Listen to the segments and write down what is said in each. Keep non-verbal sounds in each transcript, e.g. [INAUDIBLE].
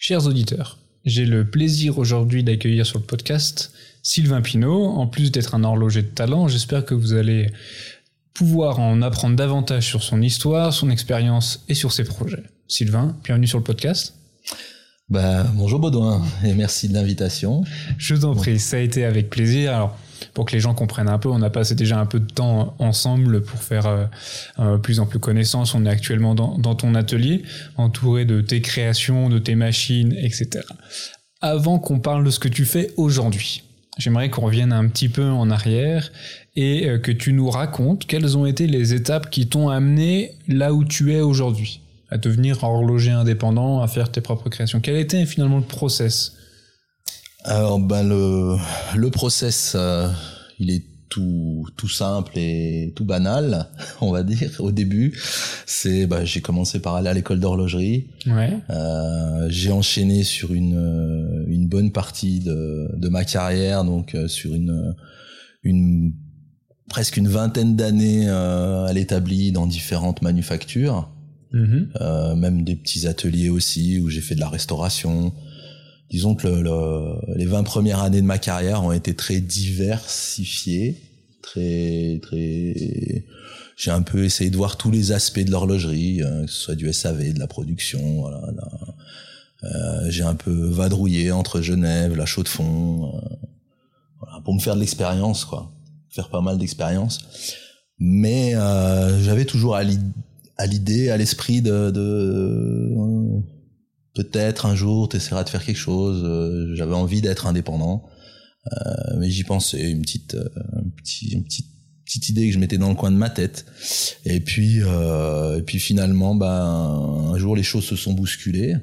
Chers auditeurs, j'ai le plaisir aujourd'hui d'accueillir sur le podcast Sylvain Pinault. En plus d'être un horloger de talent, j'espère que vous allez pouvoir en apprendre davantage sur son histoire, son expérience et sur ses projets. Sylvain, bienvenue sur le podcast. Bah, bonjour Baudouin et merci de l'invitation. Je t'en prie, ça a été avec plaisir. Alors, pour que les gens comprennent un peu, on a passé déjà un peu de temps ensemble pour faire euh, euh, plus en plus connaissance. On est actuellement dans, ton atelier, entouré de tes créations, de tes machines, etc. Avant qu'on parle de ce que tu fais aujourd'hui, j'aimerais qu'on revienne un petit peu en arrière et euh, que tu nous racontes quelles ont été les étapes qui t'ont amené là où tu es aujourd'hui à devenir horloger indépendant, à faire tes propres créations. Quel était finalement le process Alors, ben le, le process, euh, il est tout, tout simple et tout banal, [LAUGHS] on va dire, au début. C'est, bah, j'ai commencé par aller à l'école d'horlogerie. Ouais. Euh, j'ai enchaîné sur une, une bonne partie de, de ma carrière, donc euh, sur une, une presque une vingtaine d'années euh, à l'établi dans différentes manufactures. Mhm. Euh, même des petits ateliers aussi où j'ai fait de la restauration. Disons que le, le, les 20 premières années de ma carrière ont été très diversifiées, très très. J'ai un peu essayé de voir tous les aspects de l'horlogerie, euh, que ce soit du SAV, de la production. Voilà, euh, j'ai un peu vadrouillé entre Genève, la Chaux-de-Fonds, euh, voilà, pour me faire de l'expérience, quoi, faire pas mal d'expérience. Mais euh, j'avais toujours à l'idée à l'esprit de, de euh, peut-être un jour tu essaieras de faire quelque chose. Euh, J'avais envie d'être indépendant, euh, mais j'y pensais une petite, euh, une petite petite idée que je mettais dans le coin de ma tête. Et puis, euh, et puis finalement, ben, un jour les choses se sont bousculées.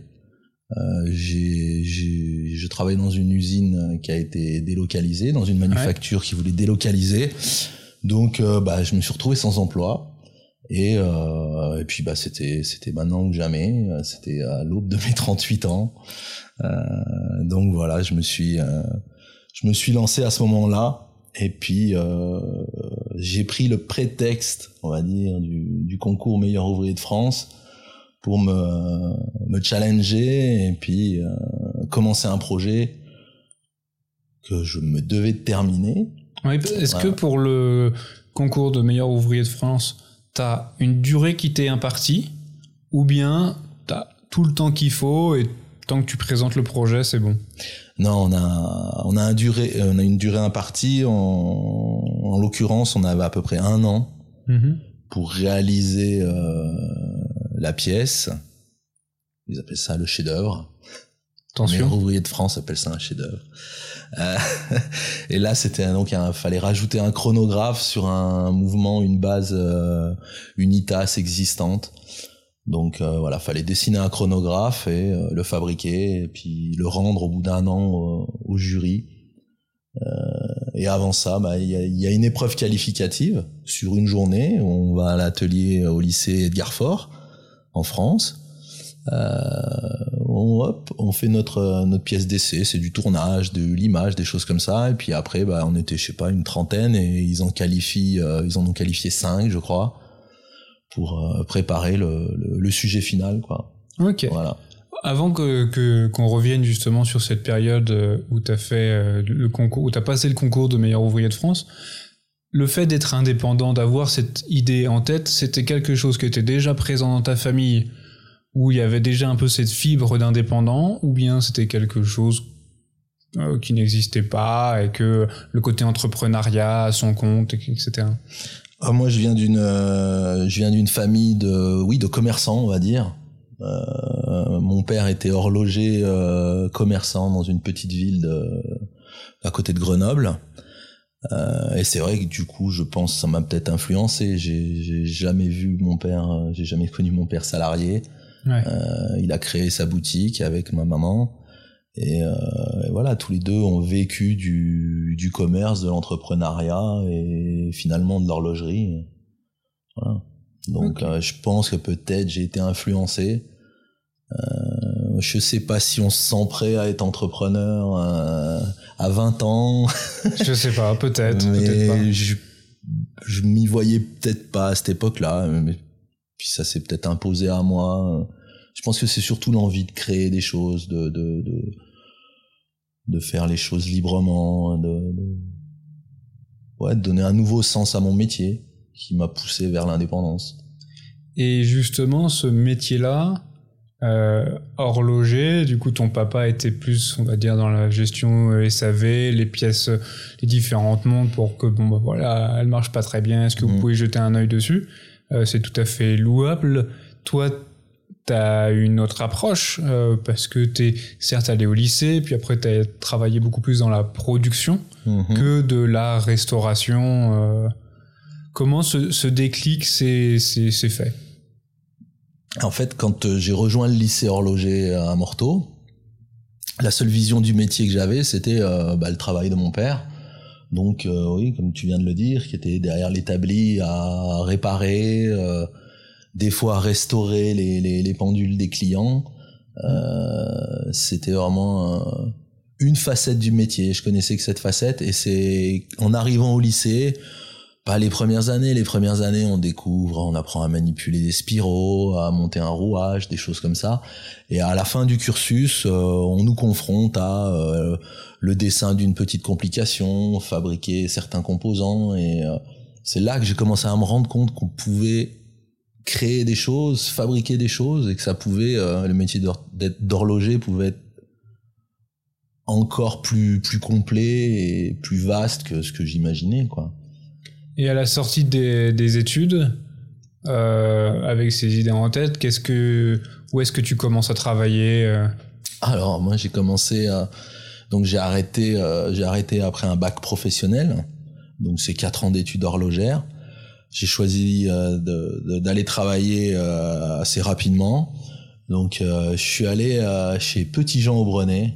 Euh, j'ai, j'ai, je travaillais dans une usine qui a été délocalisée, dans une manufacture ouais. qui voulait délocaliser. Donc, euh, bah, je me suis retrouvé sans emploi. Et, euh, et puis bah c'était c'était maintenant que jamais. C'était à l'aube de mes [LAUGHS] 38 ans. Euh, donc voilà, je me suis euh, je me suis lancé à ce moment-là. Et puis euh, j'ai pris le prétexte, on va dire, du, du concours meilleur ouvrier de France pour me me challenger et puis euh, commencer un projet que je me devais de terminer. Oui, est-ce voilà. que pour le concours de meilleur ouvrier de France t'as une durée qui t'est impartie, ou bien t'as tout le temps qu'il faut et tant que tu présentes le projet, c'est bon. Non, on a on a un durée on a une durée impartie. En, en l'occurrence, on avait à peu près un an -hmm. pour réaliser euh, la pièce. Ils appellent ça le chef-d'œuvre. Attention. Les ouvriers de France appellent ça un chef-d'œuvre. Euh, [LAUGHS] et là, c'était donc il fallait rajouter un chronographe sur un mouvement, une base euh, Unitas existante. Donc euh, voilà, fallait dessiner un chronographe et euh, le fabriquer et puis le rendre au bout d'un an au, au jury. Euh, et avant ça, bah, il y, a, y, a, une épreuve qualificative sur une journée. On va à l'atelier au lycée Edgar Faure en France. On, hop, on fait notre notre pièce d'essai, c'est du tournage, de l'image, des choses comme ça. Et puis après, bah, on était, je sais pas, une trentaine et ils en qualifient, euh, ils en ont qualifié cinq, je crois, pour euh, préparer le, le, le, sujet final, quoi. Ok. Voilà. Avant que qu'on qu revienne justement sur cette période euh, où t'as fait le concours, où t'as passé le concours de meilleur ouvrier de France, le fait d'être indépendant, d'avoir cette idée en tête, c'était quelque chose qui était déjà présent dans ta famille où il y avait déjà un peu cette fibre d'indépendant, ou bien c'était quelque chose euh, qui n'existait pas et que le côté entrepreneuriat à son compte, etc. Ah, moi, je viens d'une, euh, je viens d'une famille de, oui, de commerçants, on va dire. Euh, mon père était horloger commerçant dans une petite ville à côté de Grenoble. Et c'est vrai que du coup, je pense ça m'a peut-être influencé. J'ai jamais vu mon père, j'ai jamais connu mon père salarié. Ouais. Euh, il a créé sa boutique avec ma maman. Et, euh, et, voilà, tous les deux ont vécu du, du commerce, de l'entrepreneuriat et finalement de l'horlogerie. Voilà. Donc okay. euh, je pense que peut-être j'ai été influencé. Euh, je sais pas si on se sent prêt à être entrepreneur euh, à 20 ans. je sais pas, peut-être. [LAUGHS] Mais peut pas. je, je m'y voyais peut-être pas à cette époque-là. Mais puis ça s'est peut-être imposé à moi. je pense que c'est surtout l'envie de créer des choses, de, de, de, de faire les choses librement, de, de, ouais, de donner un nouveau sens à mon métier qui m'a poussé vers l'indépendance. Et justement, ce métier-là, euh, horloger, du coup ton papa était plus, on va dire, dans la gestion euh, SAV, les pièces, les différentes montres pour que, bon, bah voilà, elles marchent pas très bien, est-ce que vous Mhm. pouvez jeter un œil dessus? Euh, C'est tout à fait louable. Toi, t'as une autre approche, euh, parce que t'es certes allé au lycée, puis après t'as travaillé beaucoup plus dans la production Mhm. que de la restauration. euh. Comment ce, ce déclic s'est fait? En fait, quand j'ai rejoint le lycée horloger à Morteau, la seule vision du métier que j'avais, c'était euh, bah, le travail de mon père. Donc, euh, oui, comme tu viens de le dire, qui était derrière l'établi à réparer, euh, des fois à restaurer les, les, les pendules des clients. Euh, c'était vraiment une facette du métier. Je connaissais que cette facette, et c'est en arrivant au lycée, pas les premières années. Les premières années, on découvre, on apprend à manipuler des spiraux, à monter un rouage, des choses comme ça. Et à la fin du cursus, euh, on nous confronte à euh, le dessin d'une petite complication, fabriquer certains composants. Et euh, c'est là que j'ai commencé à me rendre compte qu'on pouvait créer des choses, fabriquer des choses, et que ça pouvait, euh, le métier d'horloger pouvait être encore plus plus complet et plus vaste que ce que j'imaginais, quoi. Et à la sortie des, des études, euh, avec ces idées en tête, qu'est-ce que, où est-ce que tu commences à travailler euh? Alors moi j'ai commencé à... donc j'ai arrêté euh, j'ai arrêté après un bac professionnel. Donc c'est quatre ans d'études horlogères. J'ai choisi euh, d'aller travailler euh, assez rapidement. Donc euh, je suis allé chez Petit Jean Aubrenet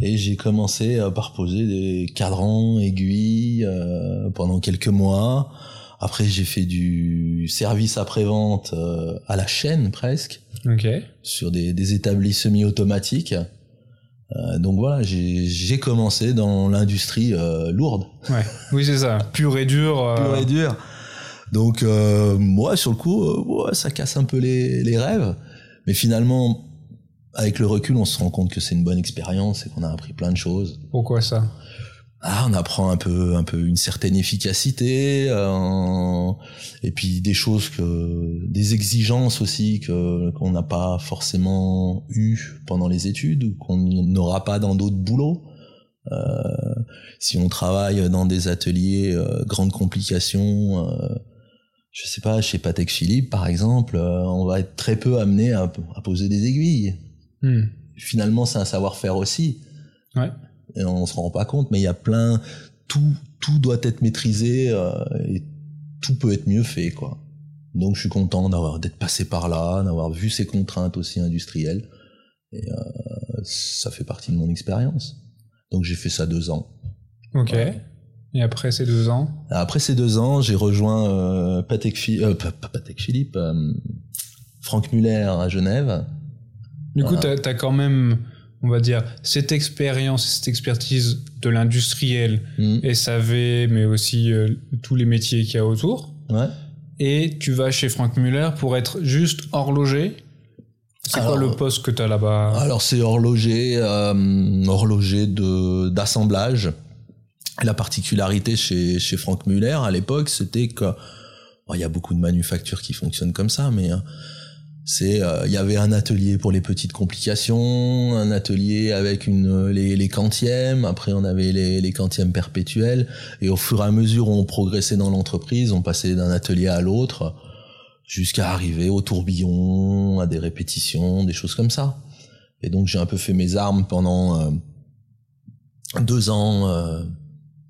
et j'ai commencé euh, par poser des cadrans aiguilles euh, pendant quelques mois après j'ai fait du service après vente à la chaîne presque Ok. sur des, des établis semi-automatiques. Euh, donc voilà, j'ai commencé dans l'industrie euh, lourde, Ouais. Oui, c'est ça. [LAUGHS] Pur et dur. euh, pure et dure. Donc euh, moi, sur le coup, euh, ouais, ça casse un peu les, les rêves. Mais finalement, avec le recul, on se rend compte que c'est une bonne expérience et qu'on a appris plein de choses. Pourquoi ça? Ah, on apprend un peu, un peu une certaine efficacité, euh, et puis des choses que, des exigences aussi que qu'on n'a pas forcément eu pendant les études ou qu'on n'aura pas dans d'autres boulots. Euh, si on travaille dans des ateliers euh, grandes complications, euh, je sais pas, chez Patek Philippe par exemple, euh, on va être très peu amené à, à poser des aiguilles. Hmm. Finalement, c'est un savoir-faire aussi Ouais. et on se rend pas compte, mais il y a plein, tout, tout doit être maîtrisé euh, et tout peut être mieux fait, quoi. Donc je suis content d'avoir d'être passé par là, d'avoir vu ces contraintes aussi industrielles, et euh, ça fait partie de mon expérience. Donc j'ai fait ça deux ans. Ok. Ouais. Et après ces deux ans? Après ces deux ans, j'ai rejoint euh, Patek, euh, Patek Philippe, euh, Franck Muller à Genève. Du coup, t'as as quand même, on va dire, cette expérience, cette expertise de l'industriel, Mm. SAV, mais aussi euh, tous les métiers qu'il y a autour. Ouais. Et tu vas chez Frank Muller pour être juste horloger. C'est quoi le poste que t'as là-bas? Alors c'est horloger, euh, horloger d'assemblage. La particularité chez chez Franck Muller à l'époque, c'était que bon, il y a beaucoup de manufactures qui fonctionnent comme ça, mais euh, c'est euh, il y avait un atelier pour les petites complications, un atelier avec une les les quantièmes. Après on avait les les quantièmes perpétuels. Et au fur et à mesure où on progressait dans l'entreprise, on passait d'un atelier à l'autre jusqu'à arriver au tourbillon, à des répétitions, des choses comme ça. Et donc j'ai un peu fait mes armes pendant euh, deux ans, euh,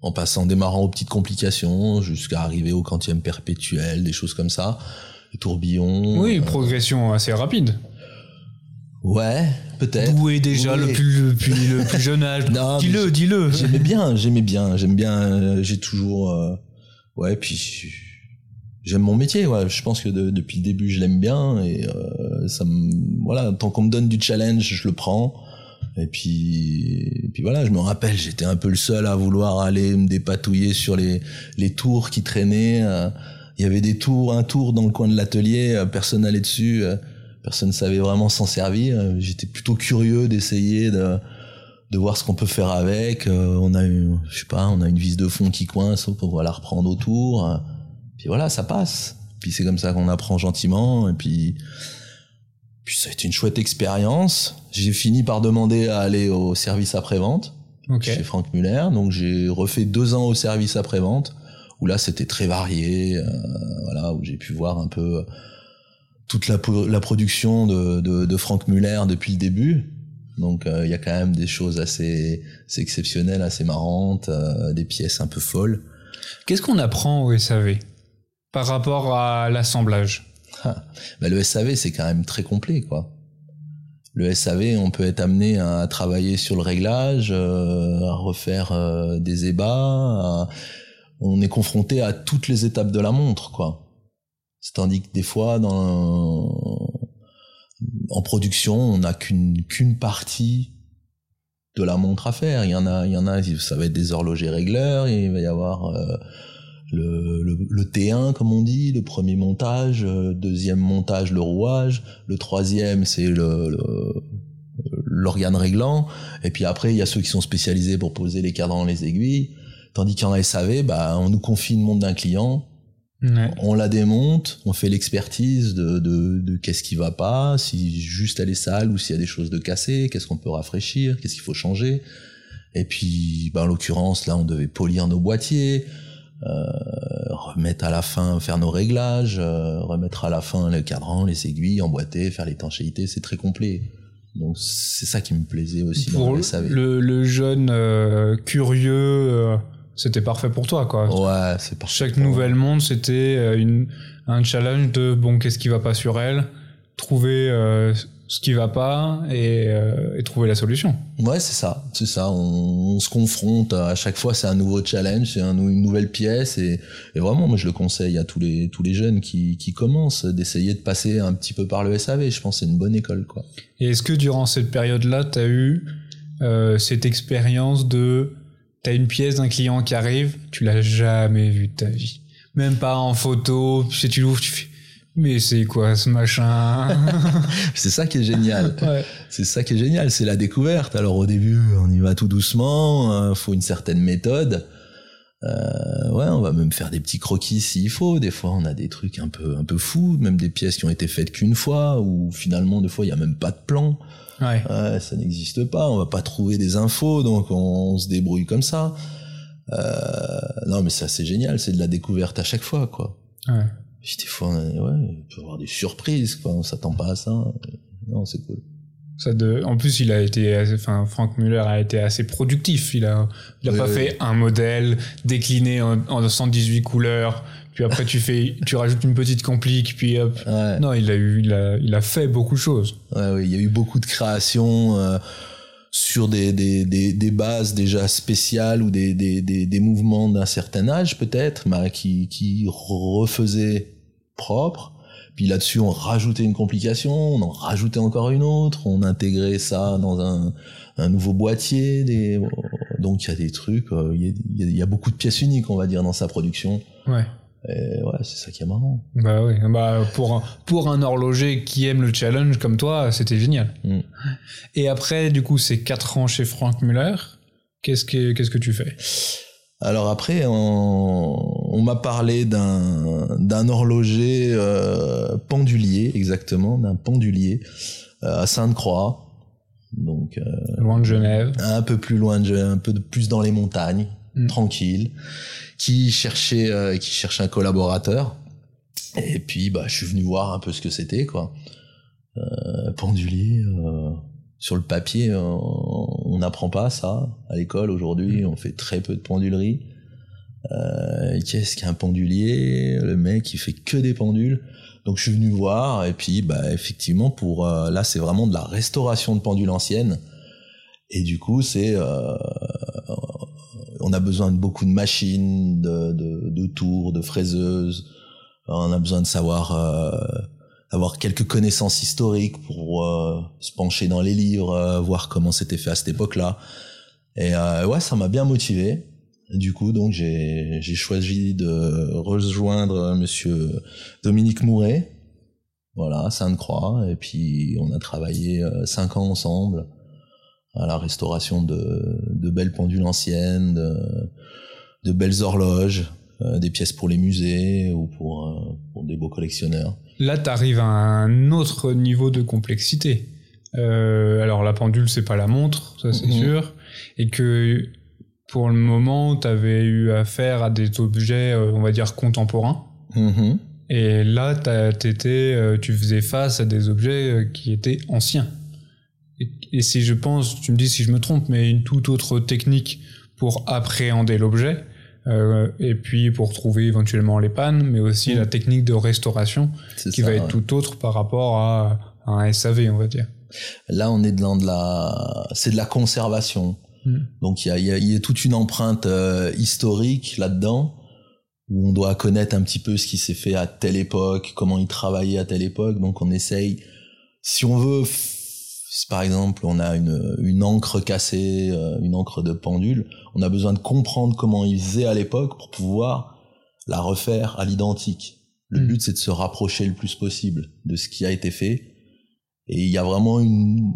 en passant, démarrant aux petites complications, jusqu'à arriver au quantième perpétuel, des choses comme ça, les tourbillons. Oui, euh, progression assez rapide. ouais, peut-être. Doué déjà Oui. le plus, depuis le [LAUGHS] plus jeune âge. Dis-le, dis-le. J'aimais bien, [LAUGHS] j'aimais bien, j'aime bien, euh, j'ai toujours, euh, ouais, puis j'aime mon métier, ouais. Je pense que de- depuis le début, je l'aime bien et euh, ça me, voilà, tant qu'on me donne du challenge, je le prends. Et puis, et puis voilà, je me rappelle, j'étais un peu le seul à vouloir aller me dépatouiller sur les les tours qui traînaient. euh. Il y avait des tours, un tour dans le coin de l'atelier, euh, personne n'allait dessus. euh. personne ne savait vraiment s'en servir. J'étais plutôt curieux d'essayer de, de voir ce qu'on peut faire avec. Euh, on a eu, je sais pas, on a une vis de fond qui coince, on va la reprendre autour. Puis voilà, ça passe. Puis c'est comme ça qu'on apprend gentiment. Et puis, puis ça a été une chouette expérience. J'ai fini par demander à aller au service après-vente chez Franck Muller. Donc j'ai refait deux ans au service après-vente où là c'était très varié. Euh, voilà, où j'ai pu voir un peu toute la, la production de, de, de Franck Muller depuis le début. Donc euh, il y a quand même des choses assez, assez exceptionnelles, assez marrantes, euh, des pièces un peu folles. Qu'est-ce qu'on apprend au SAV par rapport à l'assemblage? [LAUGHS] Bah, Le SAV c'est quand même très complet quoi. Le SAV, on peut être amené à travailler sur le réglage, euh, à refaire des ébats. On est confronté à toutes les étapes de la montre, quoi. Tandis que des fois, dans, en production, on n'a qu'une qu'une partie de la montre à faire. Il y en a, il y en a, ça va être des horlogers régleurs, il va y avoir euh, le, le, T1 comme on dit, le premier montage, euh, deuxième montage le rouage, le troisième c'est le, l'organe réglant, et puis après il y a ceux qui sont spécialisés pour poser les cadrans, les aiguilles, tandis qu'en SAV, bah, on nous confie une montre d'un client, on la démonte, on fait l'expertise de, de, qu'est-ce qui va pas, si juste elle est sale ou s'il y a des choses de cassées, qu'est-ce qu'on peut rafraîchir, qu'est-ce qu'il faut changer. Et puis, ben, en l'occurrence, là, on devait polir nos boîtiers, euh, remettre à la fin, faire nos réglages, euh, remettre à la fin le cadran, les aiguilles, emboîter, faire l'étanchéité, c'est très complet. Donc c'est ça qui me plaisait aussi Pour le, le, jeune euh, curieux c'était parfait pour toi, quoi. Ouais, c'est parfait. Chaque nouvelle monde, c'était euh, une, un challenge de bon, qu'est-ce qui va pas sur elle, trouver euh, ce qui va pas et, euh, et trouver la solution. Ouais, c'est ça, c'est ça. On, se confronte à chaque fois, c'est un nouveau challenge, c'est un, une nouvelle pièce et, et, vraiment, moi, je le conseille à tous les tous les jeunes qui, qui commencent d'essayer de passer un petit peu par le SAV. Je pense que c'est une bonne école, quoi. Et est-ce que durant cette période-là, tu as eu cette expérience de T'as une pièce d'un client qui arrive, tu l'as jamais vu de ta vie. Même pas en photo, si tu l'ouvres, tu fais, mais c'est quoi ce machin [LAUGHS] C'est ça qui est génial. [LAUGHS] Ouais. C'est ça qui est génial, c'est la découverte. Alors au début, on y va tout doucement, hein, faut une certaine méthode. Euh, ouais, on va même faire des petits croquis s'il faut. Des fois, on a des trucs un peu un peu fous, même des pièces qui ont été faites qu'une fois, ou finalement, des fois, il y a même pas de plan. Ouais. ça n'existe pas. On va pas trouver des infos, donc on, se débrouille comme ça. Euh, non, mais ça c'est génial, c'est de la découverte à chaque fois, quoi. Ouais. des fois, ouais, on peut avoir des surprises, quoi. On s'attend pas à ça. Non, c'est cool. Ça de, en plus, il a été, enfin, Frank Muller a été assez productif. Il a, il a pas fait un modèle décliné en, en 118 couleurs puis après tu fais [LAUGHS] tu rajoutes une petite complique puis hop. Non il a eu il a, il a fait beaucoup de choses. Ouais, oui il y a eu beaucoup de créations euh, sur des, des, des, des, bases déjà spéciales ou des, des, des, des mouvements d'un certain âge peut-être mais qui, qui refaisaient propre puis là-dessus on rajoutait une complication on en rajoutait encore une autre on intégrait ça dans un, un nouveau boîtier des donc il y a des trucs euh, il y, a, il y a beaucoup de pièces uniques on va dire dans sa production ouais et ouais, c'est ça qui est marrant. Bah oui, bah pour un, pour un horloger qui aime le challenge comme toi, c'était génial. Mm. Et après, du coup, c'est 4 ans chez Frank Muller. Qu'est-ce que qu'est-ce que tu fais? Alors après, on, on m'a parlé d'un d'un horloger euh, pendulier, exactement, d'un pendulier euh, à Sainte-Croix. Donc euh, loin de Genève. Un peu plus loin de un peu plus dans les montagnes, mm. tranquille qui cherchait euh, qui cherchait un collaborateur. Et puis bah je suis venu voir un peu ce que c'était quoi. Euh, pendulier euh, sur le papier on n'apprend pas ça à l'école aujourd'hui, on fait très peu de pendulerie. Euh, qu'est-ce qu'un pendulier? Le mec il fait que des pendules. Donc je suis venu voir et puis bah effectivement pour euh, là c'est vraiment de la restauration de pendules anciennes. Et du coup c'est euh, on a besoin de beaucoup de machines, de, de, de tours, de fraiseuses. On a besoin de savoir euh, avoir quelques connaissances historiques pour euh, se pencher dans les livres, euh, voir comment c'était fait à cette époque-là. Et euh, ouais, ça m'a bien motivé. Du coup, donc j'ai choisi de rejoindre Monsieur Dominique Mouret, Voilà, Sainte-Croix. Et puis on a travaillé euh, cinq ans ensemble à la restauration de, de belles pendules anciennes, de, de belles horloges, euh, des pièces pour les musées ou pour, euh, pour des beaux collectionneurs. Là, tu arrives à un autre niveau de complexité. Euh, alors la pendule, c'est pas la montre, ça c'est Mhm. sûr, et que pour le moment, tu avais eu affaire à des objets, euh, on va dire contemporains. Mhm. Et là, t'as- t'étais, euh, tu faisais face à des objets qui étaient anciens. Et, et si je pense, tu me dis si je me trompe, mais une toute autre technique pour appréhender l'objet, et puis pour trouver éventuellement les pannes, mais aussi Mm. la technique de restauration qui ça, va être ouais. tout autre par rapport à, à un SAV, on va dire. Là, on est dans de la, c'est de la conservation. Mm. Donc il y a, y, a, y a toute une empreinte euh, historique là-dedans où on doit connaître un petit peu ce qui s'est fait à telle époque, comment ils travaillaient à telle époque. Donc on essaye, si on veut, si par exemple on a une, une encre cassée, euh, une encre de pendule, on a besoin de comprendre comment ils faisaient à l'époque pour pouvoir la refaire à l'identique. Le Mm. but c'est de se rapprocher le plus possible de ce qui a été fait. Et il y a vraiment une,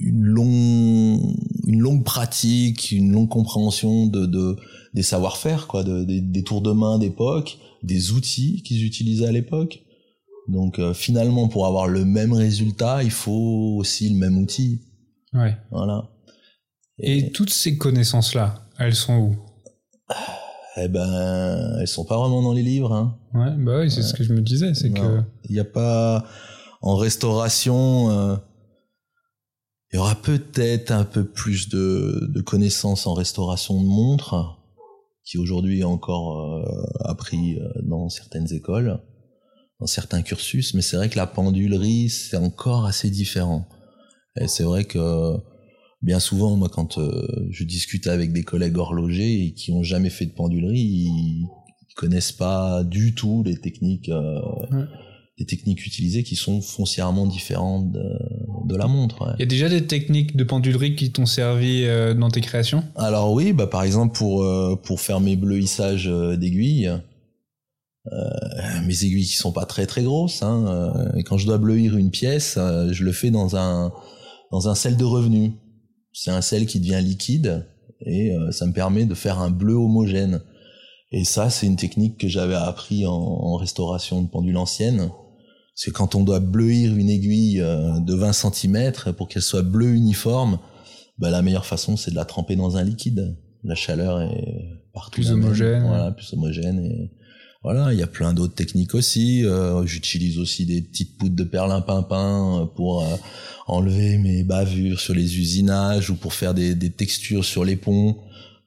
une longue, une longue pratique, une longue compréhension de, de des savoir-faire, quoi, de, des, des tours de main d'époque, des outils qu'ils utilisaient à l'époque. Donc euh, finalement, pour avoir le même résultat, il faut aussi le même outil. Ouais. Voilà. Et toutes ces connaissances-là, elles sont où? Eh ben, elles sont pas vraiment dans les livres. Hein. Ouais, bah oui, c'est ce que je me disais, c'est que. Il n'y a pas en restauration. euh, il y aura peut-être un peu plus de, de connaissances en restauration de montres, qui aujourd'hui est encore euh, appris dans certaines écoles, dans certains cursus. Mais c'est vrai que la pendulerie, c'est encore assez différent. Et c'est vrai que bien souvent, moi, quand euh, je discute avec des collègues horlogers et qui ont jamais fait de pendulerie, ils, connaissent pas du tout les techniques. euh, Ouais. les techniques utilisées qui sont foncièrement différentes de, de la montre. ouais. il y a déjà des techniques de pendulerie qui t'ont servi euh, dans tes créations? Alors oui, bah par exemple pour euh, pour faire mes bleuissages d'aiguilles, mes aiguilles qui sont pas très très grosses, hein, euh, et quand je dois bleuir une pièce, euh, je le fais dans un dans un sel de revenu. C'est un sel qui devient liquide et euh, ça me permet de faire un bleu homogène. Et ça, c'est une technique que j'avais appris en, en restauration de pendule ancienne. C'est quand on doit bleuir une aiguille euh, de 20 cm pour qu'elle soit bleue uniforme, bah, la meilleure façon, c'est de la tremper dans un liquide. La chaleur est partout. Plus même. homogène. Voilà, plus homogène. Et voilà, il y a plein d'autres techniques aussi. Euh, J'utilise aussi des petites poudres de perlimpinpin euh, pour euh, enlever mes bavures sur les usinages ou pour faire des, des textures sur les ponts.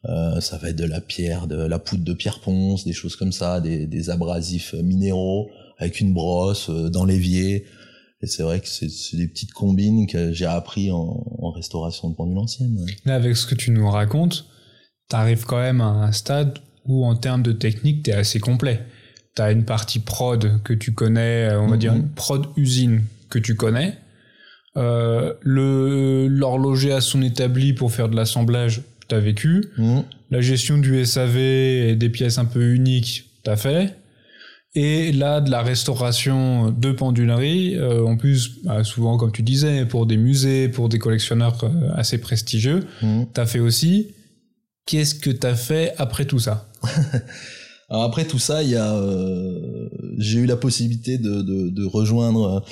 Euh, ça va être de la pierre, de la poudre de pierre ponce, des choses comme ça, des, des abrasifs minéraux avec une brosse euh, dans l'évier. Et c'est vrai que c'est des petites combines que j'ai appris en, en restauration de pendule ancienne. Là, avec ce que tu nous racontes, t'arrives quand même à un stade où, en termes de technique, t'es assez complet. T'as une partie prod que tu connais, euh, on va Mhm. dire une prod usine que tu connais. Euh, le l'horloger à son établi pour faire de l'assemblage, t'as vécu. Mhm. La gestion du SAV et des pièces un peu uniques, t'as fait. Et là, de la restauration de pendulerie, euh, en plus, bah, souvent, comme tu disais, pour des musées, pour des collectionneurs assez prestigieux, Mhm. t'as fait aussi. Qu'est-ce que t'as fait après tout ça? [LAUGHS] Alors après tout ça, il y a, euh, j'ai eu la possibilité de, de, de rejoindre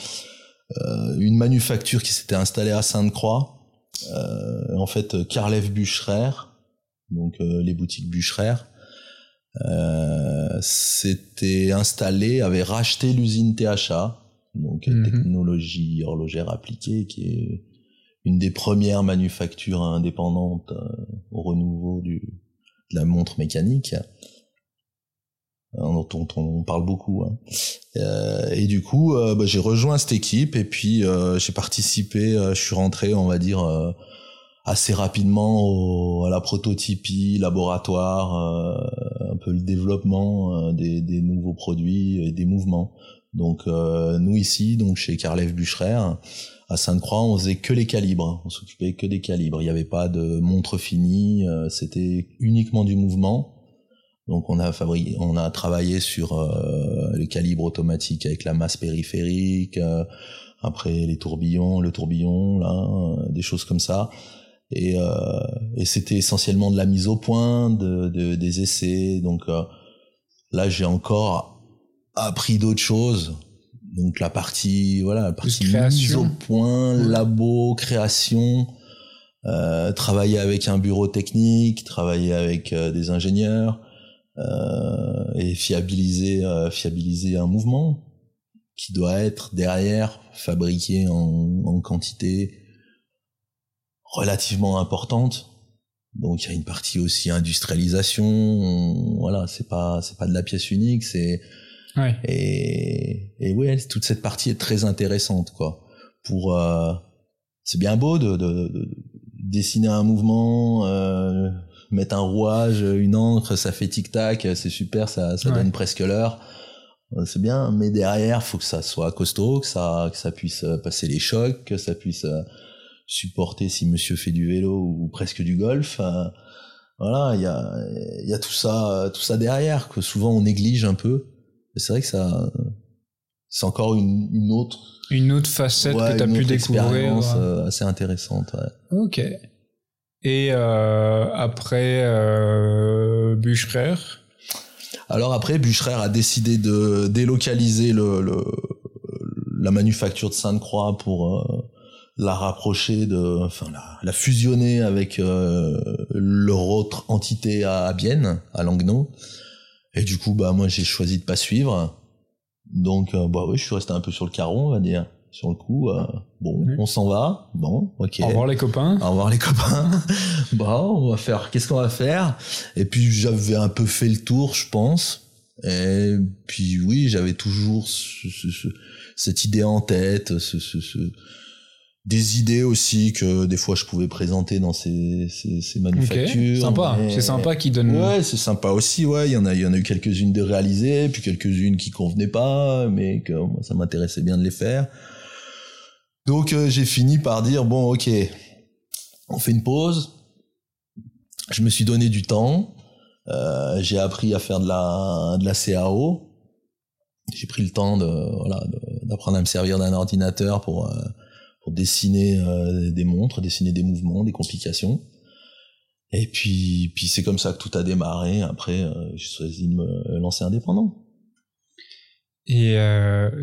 euh, une manufacture qui s'était installée à Sainte-Croix. Euh, en fait, Carlev Bucherer, donc les boutiques Bucherer, s'était installé, avait racheté l'usine THA, donc Mhm. technologie horlogère appliquée, qui est une des premières manufactures indépendantes au renouveau du, la montre mécanique hein, dont on, parle beaucoup. hein. Euh, et du coup, euh, bah, j'ai rejoint cette équipe et puis euh, j'ai participé. je suis rentré, on va dire, assez rapidement à la prototypie, laboratoire, un peu le développement des, nouveaux produits et des mouvements. Donc nous ici, donc chez Carlev Bucherer, à Sainte-Croix, on faisait que les calibres. On s'occupait que des calibres. Il n'y avait pas de montre finie. euh, C'était uniquement du mouvement Donc on a on a travaillé sur euh, les calibres automatiques avec la masse périphérique, euh, après les tourbillons, le tourbillon, là, euh, des choses comme ça. Et, c'était essentiellement de la mise au point, de des essais. Donc là, j'ai encore appris d'autres choses. Donc la partie, voilà, la partie mise au point, labo, création. Euh, travailler avec un bureau technique, travailler avec des ingénieurs, euh, et fiabiliser, euh, fiabiliser un mouvement qui doit être derrière fabriqué en, en quantité relativement importante. Donc il y a une partie aussi industrialisation. Voilà, c'est pas c'est pas de la pièce unique, c'est ouais. et et ouais, toute cette partie est très intéressante quoi. Pour euh, c'est bien beau de, de, de, dessiner un mouvement, euh, mettre un rouage, une encre, ça fait tic-tac, c'est super, ça, ça donne presque l'heure. Euh, c'est bien, mais derrière, faut que ça soit costaud, que ça, que ça puisse euh, passer les chocs, que ça puisse euh, supporter si monsieur fait du vélo ou presque du golf. Voilà, il y a, y a tout ça, tout ça derrière que souvent on néglige un peu. C'est vrai que ça, c'est encore une, une, autre, une autre facette que tu as pu découvrir. assez intéressante. Ouais. Ok. Et euh, après euh, Bucherer Alors après, Bucherer a décidé de délocaliser le, le la manufacture de Sainte-Croix pour euh, la rapprocher de, enfin la, la fusionner avec euh, leur autre entité à, Bienne, à Langnau. Et du coup, bah moi j'ai choisi de pas suivre. Donc euh, bah oui, je suis resté un peu sur le carreau, on va dire sur le coup, euh, bon, on s'en va, bon, ok. Au revoir les copains. Au revoir les copains. [LAUGHS] bon, on va faire, qu'est-ce qu'on va faire? Et puis j'avais un peu fait le tour, je pense. Et puis oui, j'avais toujours cette idée en tête, ce, des idées aussi que des fois je pouvais présenter dans ces, ces, manufactures. Sympa, c'est sympa qui donne. Ouais, c'est sympa aussi. Ouais, il y en a, il y en a eu quelques-unes de réalisées, puis quelques-unes qui convenaient pas, mais que ça m'intéressait bien de les faire. Donc euh, j'ai fini par dire bon ok, on fait une pause. Je me suis donné du temps. Euh, j'ai appris à faire de la de la CAO. J'ai pris le temps de voilà d'apprendre à me servir d'un ordinateur pour euh, pour dessiner euh, des montres, dessiner des mouvements, des complications. Et puis puis c'est comme ça que tout a démarré. Après j'ai choisi de me lancer indépendant. Et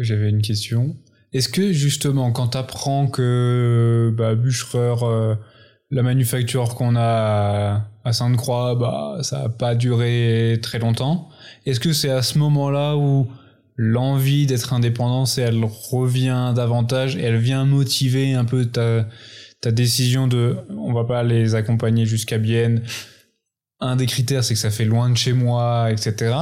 j'avais une question. Est-ce que justement, quand tu apprends que bah, Bûcherer, euh, la manufacture qu'on a à Sainte-Croix, bah, ça n'a pas duré très longtemps, est-ce que c'est à ce moment-là où l'envie d'être indépendant, elle revient davantage et elle vient motiver un peu ta, ta décision de on va pas les accompagner jusqu'à Bienne Un des critères, c'est que ça fait loin de chez moi, etc.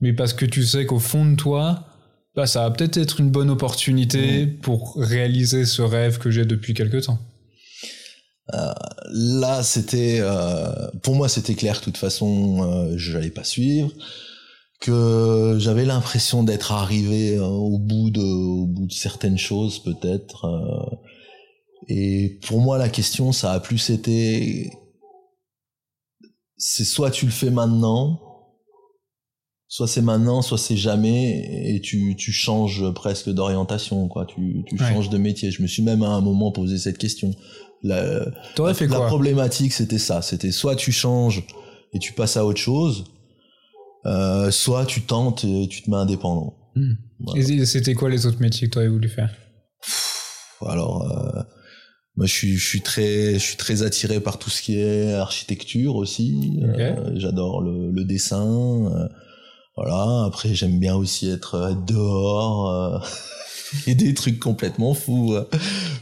Mais parce que tu sais qu'au fond de toi, bah, ça va peut-être être une bonne opportunité mmh. pour réaliser ce rêve que j'ai depuis quelque temps. Euh, là, c'était, euh, pour moi, c'était clair. De toute façon, euh, je n'allais pas suivre. Que j'avais l'impression d'être arrivé euh, au bout de, au bout de certaines choses, peut-être. Euh. et pour moi, la question, ça a plus été, c'est soit tu le fais maintenant, soit c'est maintenant, soit c'est jamais, et tu, tu changes presque d'orientation, quoi. Tu, tu changes de métier. Je me suis même à un moment posé cette question. La, fait la problématique, c'était ça. C'était soit tu changes et tu passes à autre chose, euh, soit tu tentes et tu te mets indépendant. Et c'était quoi les autres métiers que tu aurais voulu faire? Alors, euh, moi, je suis, je suis très, je suis très attiré par tout ce qui est architecture aussi. Euh, j'adore le, le, dessin. Euh, voilà, après j'aime bien aussi être, dehors euh, [LAUGHS] et des trucs complètement fous.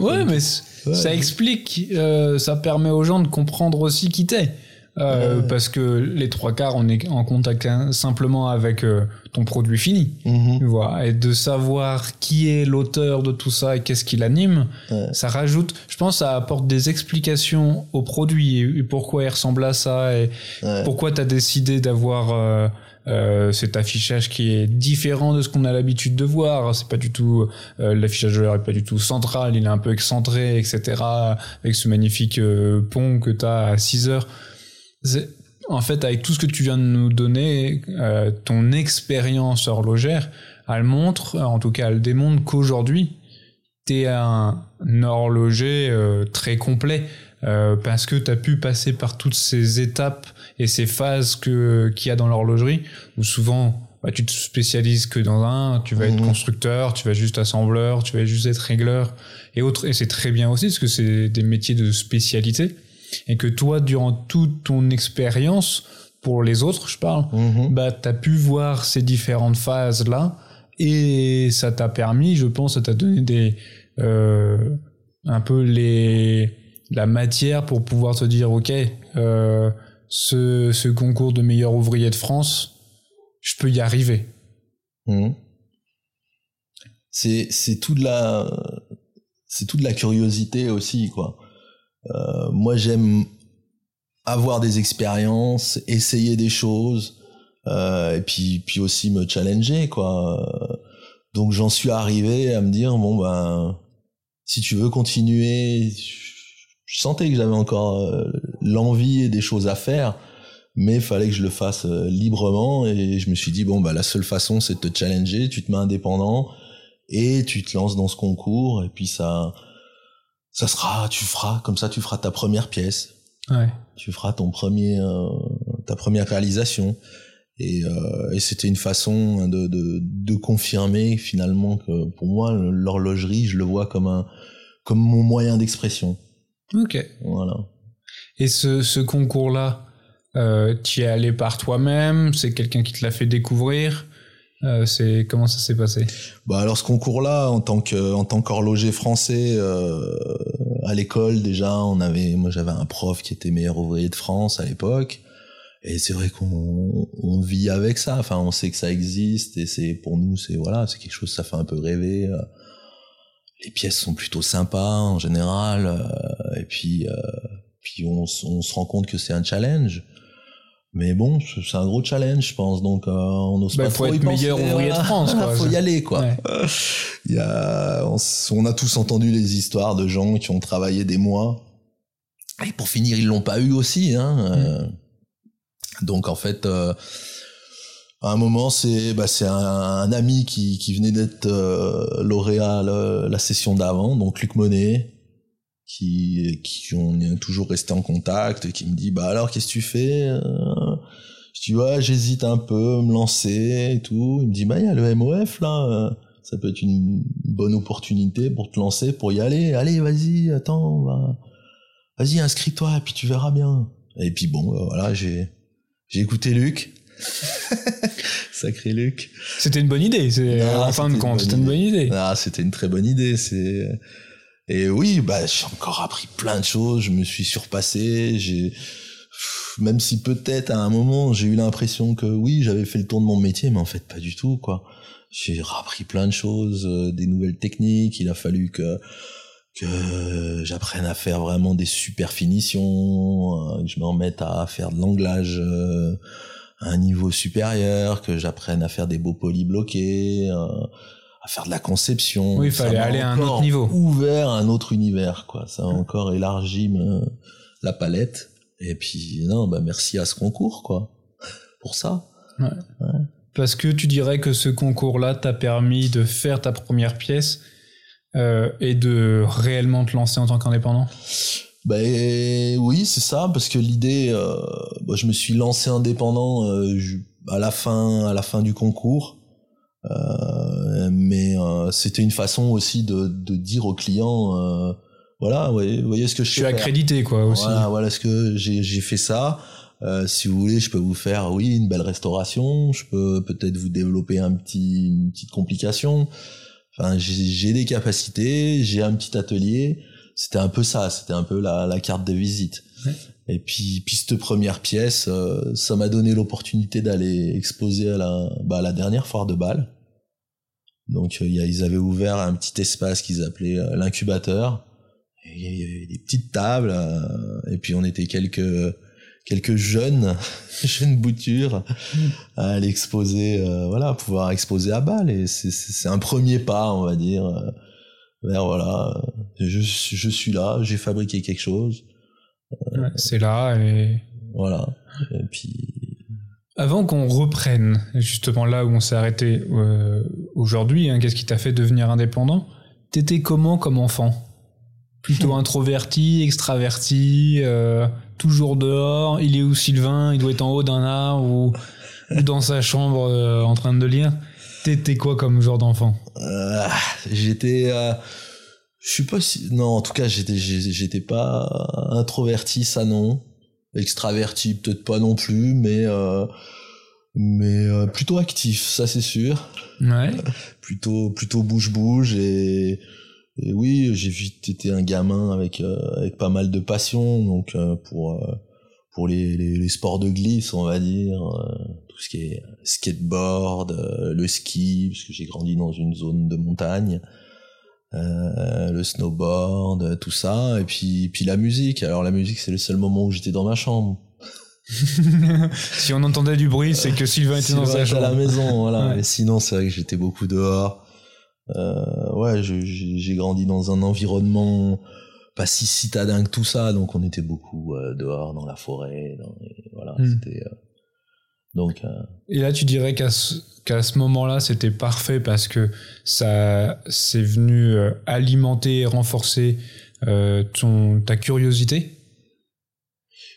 Ouais, mais ça explique, ça permet aux gens de comprendre aussi qui t'es. Parce que les trois quarts, on est en contact simplement avec ton produit fini. Mm-hmm. Et de savoir qui est l'auteur de tout ça et qu'est-ce qui l'anime, ça rajoute, je pense, ça apporte des explications au produit et, pourquoi il ressemble à ça et pourquoi tu as décidé d'avoir euh, cet affichage qui est différent de ce qu'on a l'habitude de voir. C'est pas du tout euh, l'affichage de l'heure est pas du tout central, il est un peu excentré, etc. Avec ce magnifique euh, pont que tu as à 6 heures. En fait, avec tout ce que tu viens de nous donner, euh, ton expérience horlogère, elle montre, en tout cas, elle démontre qu'aujourd'hui, tu es un horloger euh, très complet. Euh, parce que tu as pu passer par toutes ces étapes et ces phases que qu'il y a dans l'horlogerie où souvent bah, tu te spécialises que dans un, tu vas être Mhm. constructeur, tu vas juste assembleur, tu vas juste être régleur et autres et c'est très bien aussi parce que c'est des métiers de spécialité et que toi durant toute ton expérience pour les autres, je parle, Mhm. bah tu as pu voir ces différentes phases là et ça t'a permis, je pense, ça t'a donné des euh, un peu les la matière pour pouvoir te dire ok euh, ce, ce concours de meilleur ouvrier de France je peux y arriver Mhm. C'est c'est tout de la c'est tout de la curiosité aussi quoi. Euh, moi j'aime avoir des expériences, essayer des choses euh, et puis puis aussi me challenger quoi. Donc j'en suis arrivé à me dire bon ben si tu veux continuer, je sentais que j'avais encore euh, l'envie et des choses à faire mais il fallait que je le fasse euh, librement et je me suis dit bon bah la seule façon c'est de te challenger tu te mets indépendant et tu te lances dans ce concours et puis ça ça sera tu feras comme ça tu feras ta première pièce. Ouais. Tu feras ton premier euh, ta première réalisation. Et, euh, et c'était une façon de, de, de confirmer finalement que pour moi l'horlogerie je le vois comme un comme mon moyen d'expression. Ok. Voilà. Et ce, ce concours là euh, tu y es allé par toi-même? C'est quelqu'un qui te l'a fait découvrir? Euh, c'est comment ça s'est passé? Bah alors ce concours-là, en tant que en tant qu'horloger français euh, à l'école déjà, on avait, moi j'avais un prof qui était meilleur ouvrier de France à l'époque, et c'est vrai qu'on on vit avec ça. Enfin, on sait que ça existe et c'est pour nous c'est voilà, c'est quelque chose ça fait un peu rêver. euh. Les pièces sont plutôt sympas en général, et puis puis on se rend compte que c'est un challenge. Mais bon, c'est un gros challenge, je pense. Donc, euh, on n'ose Bah, pas faut trop y être meilleur penser, ouvrier de. France, quoi. [LAUGHS] faut y aller, quoi. Ouais. Il y a, on, a tous entendu les histoires de gens qui ont travaillé des mois. Et pour finir, ils l'ont pas eu aussi. Hein. euh. Donc en fait, euh, à un moment, c'est bah, c'est un, un ami qui, qui venait d'être euh, lauréat la, la session d'avant, donc Luc Monet, qui, qui on est toujours resté en contact, et qui me dit bah alors qu'est-ce que tu fais dis ouais, j'hésite un peu, me lancer et tout. Il me dit bah il y a le MOF là. ça peut être une bonne opportunité pour te lancer, pour y aller. Allez, vas-y, attends, va. vas-y, inscris-toi, et puis tu verras bien. Et puis bon, euh, voilà, j'ai j'ai écouté Luc. [LAUGHS] Sacré Luc. c'était une bonne idée c'est Ah, en fin de compte c'était une bonne idée Ah, c'était une très bonne idée. C'est et oui, bah j'ai encore appris plein de choses. Je me suis surpassé. J'ai même si peut-être à un moment j'ai eu l'impression que oui, j'avais fait le tour de mon métier, mais en fait pas du tout quoi. J'ai appris plein de choses, euh, des nouvelles techniques. Il a fallu que que j'apprenne à faire vraiment des super finitions, euh, que je me remette à faire de l'anglage euh, à un niveau supérieur, que j'apprenne à faire des beaux polis bloqués, euh, à faire de la conception. Oui, il fallait aller à un autre niveau. Ouvert à un autre univers, quoi. Ça a encore élargi me- la palette. Et puis, non, bah, merci à ce concours, quoi. Pour ça. Parce que tu dirais que ce concours-là t'a permis de faire ta première pièce euh, et de réellement te lancer en tant qu'indépendant? Ben oui, c'est ça, parce que l'idée, euh, bah, je me suis lancé indépendant euh, je- à la fin, à la fin du concours, Euh, mais euh, c'était une façon aussi de, de dire aux clients, voilà, ouais, vous voyez ce que je, Je suis faire. accrédité, quoi, aussi. Voilà, voilà ce que j'ai j'ai fait ça. Euh, si vous voulez, je peux vous faire, oui, une belle restauration. Je peux peut-être vous développer un petit, une petite complication. Enfin, j'ai j'ai des capacités, j'ai un petit atelier. C'était un peu ça, c'était un peu la, la carte de visite. Ouais. Et puis, puis cette première pièce, euh, ça m'a donné l'opportunité d'aller exposer à la, bah, à la dernière foire de Bâle. Donc, euh, il y a- ils avaient ouvert un petit espace qu'ils appelaient euh, l'incubateur. Il y avait des petites tables, euh, et puis on était quelques quelques jeunes, [LAUGHS] jeunes boutures à aller exposer, euh, voilà, pouvoir exposer à Bâle. Et c'est- un premier pas, on va dire, euh, vers voilà, je, je suis là, j'ai fabriqué quelque chose, Ouais, c'est là et voilà. Et puis. Avant qu'on reprenne justement là où on s'est arrêté euh, aujourd'hui, hein, qu'est-ce qui t'a fait devenir indépendant? T'étais comment comme enfant? Plutôt introverti, extraverti, euh, toujours dehors. Il est où Sylvain? Il doit être en haut d'un arbre ou, ou dans sa chambre euh, en train de lire. T'étais quoi comme genre d'enfant? Euh, J'étais. euh, je suis pas si. Non, en tout cas, j'étais, j'étais pas introverti, ça non. Extraverti, peut-être pas non plus, mais. euh, mais euh, plutôt actif, ça c'est sûr. Ouais. Plutôt, plutôt bouge-bouge et. Et oui, j'ai vite été un gamin avec euh, avec pas mal de passion, donc euh, pour euh, pour les, les, les sports de glisse, on va dire, euh, tout ce qui est skateboard, euh, le ski, parce que j'ai grandi dans une zone de montagne, euh, le snowboard, tout ça, et puis puis la musique. Alors la musique, c'est le seul moment où j'étais dans ma chambre. [LAUGHS] si on entendait du bruit, c'est que Sylvain était dans sa était à la chambre. maison, voilà. Ouais. Sinon, c'est vrai que j'étais beaucoup dehors. Euh, ouais, j'ai grandi dans un environnement pas si citadin que tout ça, donc on était beaucoup euh, dehors, dans la forêt, dans les- voilà. Hmm. C'était euh, donc Et là, tu dirais qu'à ce, ce moment-là, c'était parfait parce que ça, c'est venu alimenter et renforcer ton, ta curiosité?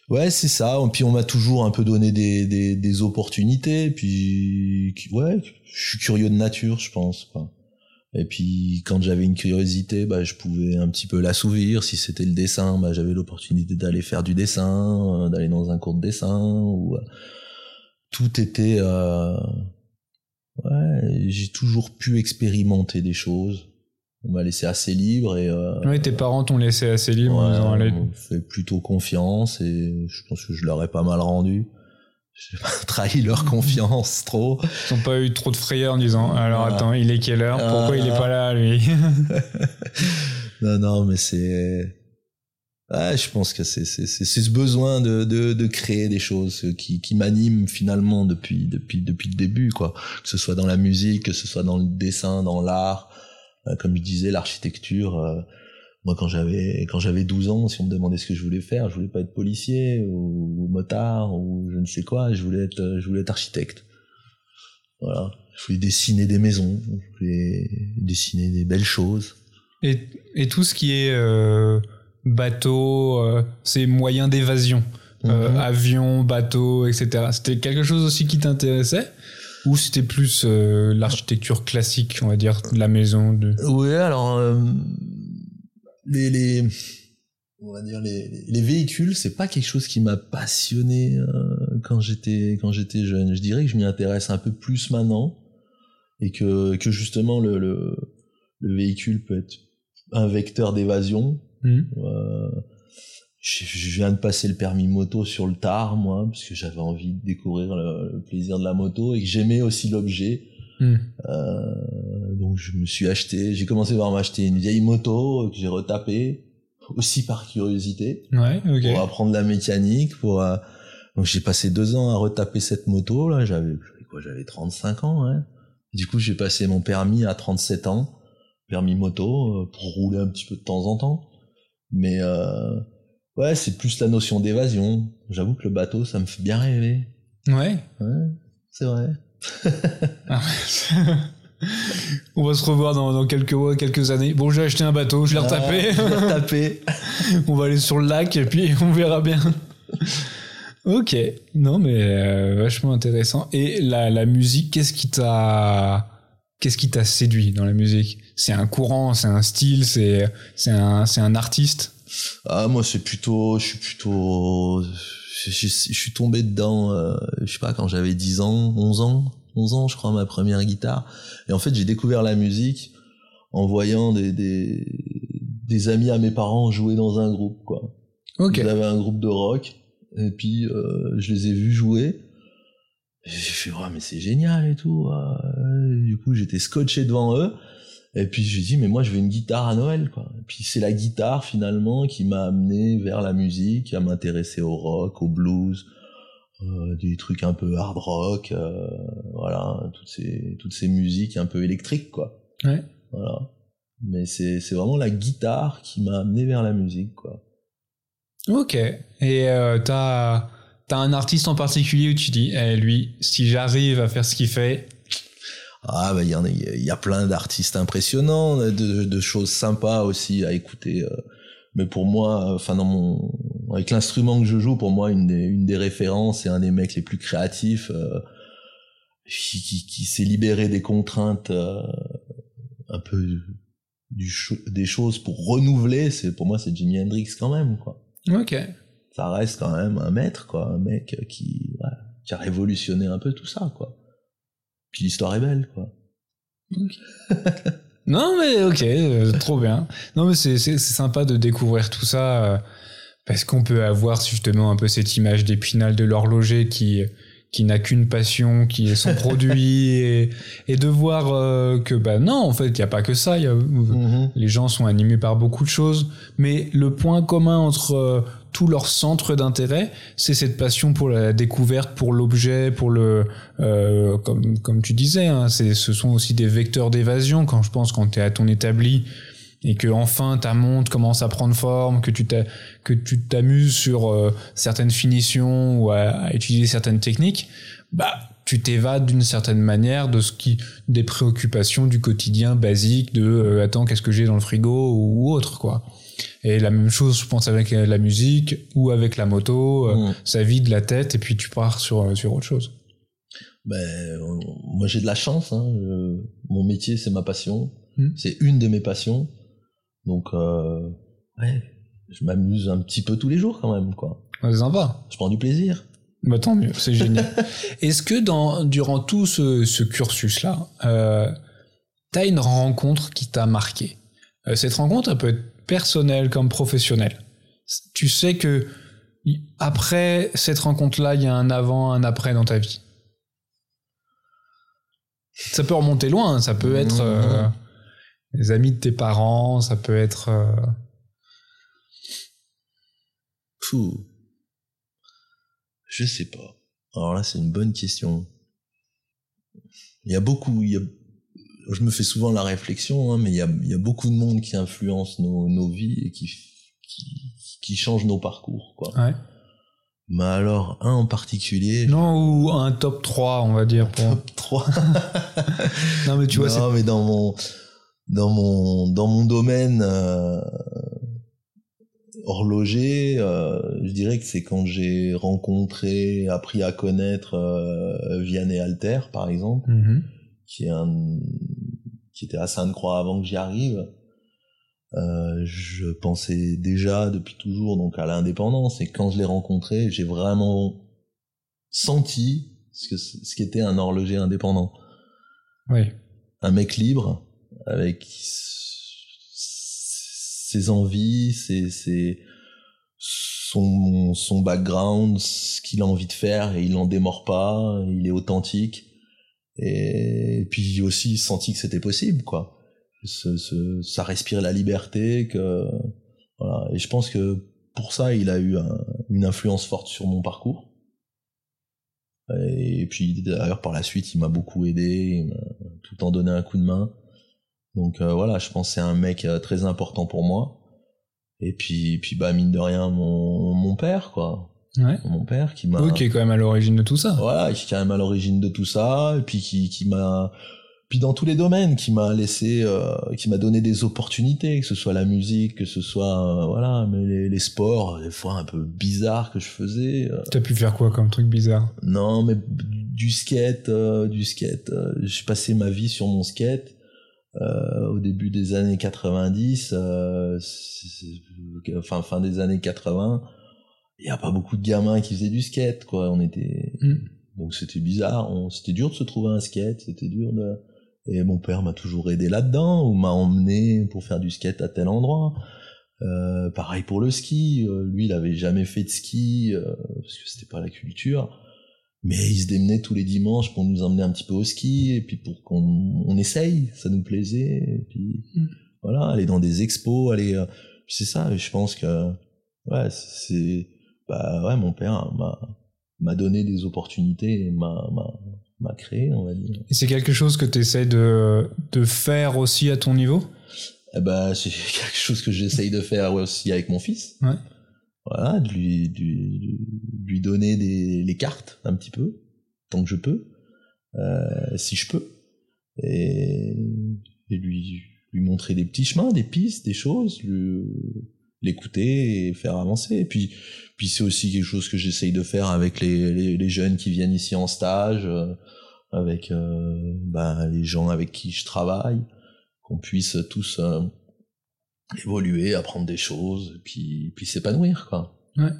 Ouais, c'est ça. Et puis on m'a toujours un peu donné des, des, des opportunités. Puis ouais, je suis curieux de nature, je pense. Quoi. Et puis quand j'avais une curiosité, bah, je pouvais un petit peu l'assouvir. Si c'était le dessin, bah, j'avais l'opportunité d'aller faire du dessin, euh, d'aller dans un cours de dessin. Ou, euh, tout était... Euh, ouais, j'ai toujours pu expérimenter des choses. On m'a laissé assez libre et... Euh, Oui, tes parents t'ont laissé assez libre Ouais, on fait plutôt confiance et je pense que je leur ai pas mal rendu. Pas [LAUGHS] trahi leur confiance trop. ils n'ont pas eu trop de frayeur en disant, alors Voilà. attends, il est quelle heure? Pourquoi Ah. il est pas là, lui [LAUGHS] Non, non, mais c'est. Ouais, je pense que c'est c'est c'est c'est ce besoin de de de créer des choses qui qui m'anime finalement depuis depuis depuis le début quoi. Que ce soit dans la musique, que ce soit dans le dessin, dans l'art, Euh, comme je disais, l'architecture. Euh, moi, quand j'avais quand j'avais 12 ans, si on me demandait ce que je voulais faire, je voulais pas être policier ou, ou motard ou je ne sais quoi. Je voulais être je voulais être architecte. Voilà. Je voulais dessiner des maisons. Je voulais dessiner des belles choses. et, et tout ce qui est euh, bateau, euh, c'est moyen d'évasion. Euh, Mhm. avion, bateau, etc. C'était quelque chose aussi qui t'intéressait Ou c'était plus euh, l'architecture classique, on va dire, de la maison de... Oui, alors euh, les, les on va dire les, les véhicules, c'est pas quelque chose qui m'a passionné euh, quand j'étais quand j'étais jeune. Je dirais que je m'y intéresse un peu plus maintenant et que que justement le le, le véhicule peut être un vecteur d'évasion. Mhm. Euh, je, je viens de passer le permis moto sur le tard, moi, parce que j'avais envie de découvrir le, le plaisir de la moto et que j'aimais aussi l'objet. Euh, donc je me suis acheté, j'ai commencé par m'acheter une vieille moto que j'ai retapée, aussi par curiosité, Ouais, pour apprendre la mécanique. Pour euh, donc j'ai passé deux ans à retaper cette moto là. J'avais quoi? J'avais 35 ans. Du coup j'ai passé mon permis à 37 ans, permis moto euh, pour rouler un petit peu de temps en temps. Mais euh, ouais, c'est plus la notion d'évasion. J'avoue que le bateau ça me fait bien rêver. Ouais. Ouais, c'est vrai. On va se revoir dans, dans quelques mois, quelques années. Bon, j'ai acheté un bateau, je l'ai retapé. Ah, je retapé. [LAUGHS] on va aller sur le lac et puis on verra bien. ok, non mais euh, vachement intéressant. Et la, la musique, qu'est-ce qui t'a qu'est-ce qui t'a séduit dans la musique? C'est un courant, c'est un style, c'est c'est un c'est un artiste? Ah moi c'est plutôt je suis plutôt je, je- je suis tombé dedans euh, je sais pas quand j'avais 10 ans, 11 ans, 11 ans je crois ma première guitare et en fait j'ai découvert la musique en voyant des, des des amis à mes parents jouer dans un groupe quoi. Ok. Ils avaient un groupe de rock et puis euh, je les ai vus jouer et j'ai fait ouais mais c'est génial et tout. euh. Du coup j'étais scotché devant eux et puis j'ai dit mais moi je veux une guitare à Noël quoi. Et puis c'est la guitare finalement qui m'a amené vers la musique, à m'intéresser au rock, au blues, euh, des trucs un peu hard rock, euh, voilà toutes ces toutes ces musiques un peu électriques quoi. Ouais. Voilà. Mais c'est c'est vraiment la guitare qui m'a amené vers la musique quoi. Ok. Et euh, t'as T'as un artiste en particulier où tu dis, eh, lui, si j'arrive à faire ce qu'il fait. Ah, bah, il y en a, y a plein d'artistes impressionnants, de, de, choses sympas aussi à écouter. Euh. Mais pour moi, enfin, dans mon, avec l'instrument que je joue, pour moi, une des, une des références et un des mecs les plus créatifs, euh, qui, qui, qui s'est libéré des contraintes, euh, un peu du des choses pour renouveler, c'est, pour moi, c'est Jimi Hendrix quand même, quoi. Ok ça reste quand même un maître, quoi, un mec qui, qui a révolutionné un peu tout ça, quoi. Puis l'histoire est belle, quoi. [LAUGHS] non mais ok, euh, trop bien. Non mais c'est c'est sympa de découvrir tout ça euh, parce qu'on peut avoir justement un peu cette image d'épinal de l'horloger qui qui n'a qu'une passion, qui est son produit, [LAUGHS] et, et, de voir euh, que bah non, en fait, il n'y a pas que ça. Y a, mm-hmm. Les gens sont animés par beaucoup de choses, mais le point commun entre tout leur centre d'intérêt, c'est cette passion pour la découverte, pour l'objet, pour le, euh, comme comme tu disais, hein, c'est ce sont aussi des vecteurs d'évasion. Quand je pense quand tu es à ton établi et que enfin ta montre commence à prendre forme, que tu que tu t'amuses sur euh, certaines finitions ou à, utiliser certaines techniques, bah tu t'évades d'une certaine manière de ce qui des préoccupations du quotidien basique de euh, attends qu'est-ce que j'ai dans le frigo ou autre quoi. Et la même chose, je pense, avec la musique ou avec la moto, euh, mm. ça vide la tête et puis tu pars sur, euh, sur autre chose. Ben, euh, moi j'ai de la chance. Hein. mon métier, c'est ma passion. Mm. C'est une de mes passions. Donc, euh, ouais, je m'amuse un petit peu tous les jours quand même, quoi. C'est sympa. Je prends du plaisir. Bah tant mieux, c'est génial. [LAUGHS] Est-ce que dans, durant tout ce, ce cursus-là, euh, t'as une rencontre qui t'a marqué? Cette rencontre, elle peut être personnel comme professionnel. Tu sais que après cette rencontre-là, il y a un avant, un après dans ta vie. Ça peut remonter loin, ça peut être euh, les amis de tes parents, ça peut être. Euh... Je sais pas. Alors là, c'est une bonne question. Il y a beaucoup, il y a je me fais souvent la réflexion, hein, mais il y a, y a, beaucoup de monde qui influence nos, nos vies et qui, qui, qui change nos parcours, quoi. Ouais. Mais alors, un en particulier. Non, ou un top 3, on va dire. Pour... Top 3. [LAUGHS] non, mais tu vois, Non, mais dans mon, dans mon, dans mon domaine, euh, horloger, euh, je dirais que c'est quand j'ai rencontré, appris à connaître euh, Vianney Alter, par exemple. Mm-hmm qui est un qui était à Sainte-Croix avant que j'y arrive. Euh, je pensais déjà depuis toujours donc à l'indépendance et quand je l'ai rencontré, j'ai vraiment senti ce que ce qu'était un horloger indépendant. Oui. Un mec libre avec ses envies, ses, ses son son background, ce qu'il a envie de faire et il n'en démord pas, il est authentique et puis aussi senti que c'était possible quoi. Ce, ça respire la liberté que voilà. Et je pense que pour ça il a eu une influence forte sur mon parcours. Et puis d'ailleurs par la suite il m'a beaucoup aidé tout en donné un coup de main. Donc euh, voilà je pense c'est un mec euh, très important pour moi. Et puis puis bah mine de rien mon mon père quoi Ouais. Mon père qui m'a. Oui, qui est quand même à l'origine de tout ça. Voilà, qui est quand même à l'origine de tout ça, et puis qui, qui m'a, puis dans tous les domaines, qui m'a laissé, euh, qui m'a donné des opportunités, que ce soit la musique, que ce soit, euh, voilà, mais les, les, sports, des fois un peu bizarres que je faisais. Euh. T'as pu faire quoi comme truc bizarre? Non, mais du skate, euh, du skate. J'ai passé ma vie sur mon skate. au début des années 90, enfin fin des années 80 il y a pas beaucoup de gamins qui faisaient du skate quoi. On était mm. donc c'était bizarre. C'était dur de se trouver un skate. C'était dur de et mon père m'a toujours aidé là-dedans ou m'a emmené pour faire du skate à tel endroit. Euh, pareil pour le ski. Euh, lui il avait jamais fait de ski euh, parce que c'était pas la culture. Mais il se démenait tous les dimanches pour nous emmener un petit peu au ski et puis pour qu'on on essaye. Ça nous plaisait. Et puis mm. voilà aller dans des expos aller c'est ça. Je pense que ouais c'est bah ouais, mon père m'a donné des opportunités et m'a m'a créé, on va dire. Et c'est quelque chose que tu essaies de de faire aussi à ton niveau? Eh ben c'est [LAUGHS] quelque chose que j'essaye de faire aussi avec mon fils. Ouais. Voilà, de lui, de, lui donner des, les cartes un petit peu, tant que je peux, euh, si je peux, et, et lui, lui montrer des petits chemins, des pistes, des choses, l'écouter et faire avancer. Et puis, puis c'est aussi quelque chose que j'essaye de faire avec les, les, les, jeunes qui viennent ici en stage, euh, avec euh, ben, les gens avec qui je travaille, qu'on puisse tous euh, évoluer, apprendre des choses, et puis, puis s'épanouir, quoi. Ouais.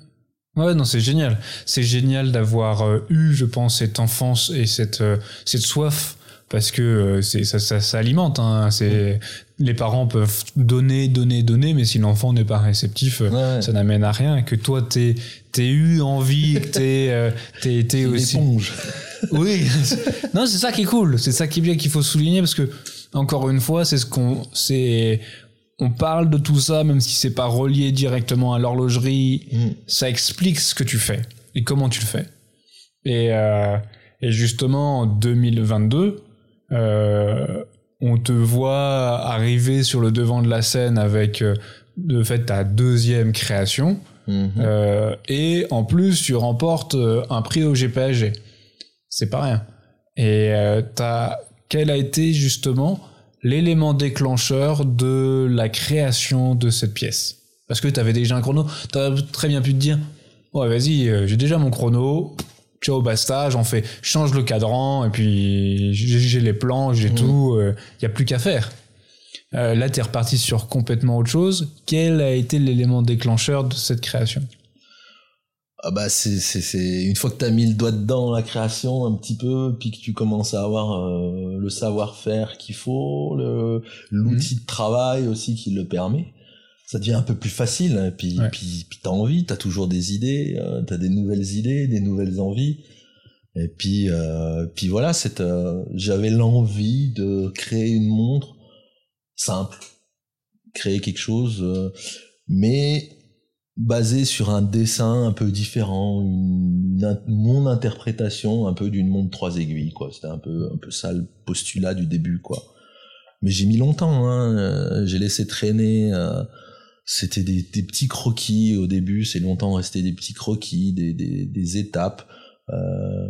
Ouais, non, c'est génial. C'est génial d'avoir euh, eu, je pense, cette enfance et cette, euh, cette soif parce que euh, c'est ça, ça, ça, alimente. Hein. C'est les parents peuvent donner, donner, donner, mais si l'enfant n'est pas réceptif, ouais. ça n'amène à rien. Que toi t'es t'es eu envie, que [LAUGHS] t'es euh, t'es t'es aussi. Éponge. [LAUGHS] oui. non, c'est ça qui est cool. C'est ça qui est bien qu'il faut souligner parce que encore une fois, c'est ce qu'on c'est on parle de tout ça, même si c'est pas relié directement à l'horlogerie, mmh. ça explique ce que tu fais et comment tu le fais. Et, euh, et justement, en 2022, euh, on te voit arriver sur le devant de la scène avec euh, de fait ta deuxième création. Mmh. euh, et en plus tu remportes euh, un prix au GPAG c'est pas rien. Et euh, t'as quel a été justement l'élément déclencheur de la création de cette pièce? Parce que t'avais déjà un chrono. T'aurais très bien pu te dire ouais vas-y j'ai déjà mon chrono ciao basta j'en fais change le cadran et puis j'ai les plans j'ai mmh. tout il euh, y a plus qu'à faire euh, là t'es reparti sur complètement autre chose quel a été l'élément déclencheur de cette création? Ah bah c'est c'est c'est une fois que t'as mis le doigt dedans la création un petit peu puis que tu commences à avoir euh, le savoir-faire qu'il faut le l'outil mmh. de travail aussi qui le permet ça devient un peu plus facile. Hein, puis, ouais. puis, puis t'as envie, t'as toujours des idées, euh, t'as des nouvelles idées, des nouvelles envies. Et puis, euh, puis voilà, cette, euh, j'avais l'envie de créer une montre simple, créer quelque chose, euh, mais basé sur un dessin un peu différent, une, une, mon interprétation un peu d'une montre trois aiguilles, quoi. C'était un peu, un peu ça le postulat du début, quoi. Mais j'ai mis longtemps, hein. Euh, j'ai laissé traîner c'était des, des, petits croquis au début, c'est longtemps resté des petits croquis, des, des, des étapes, euh,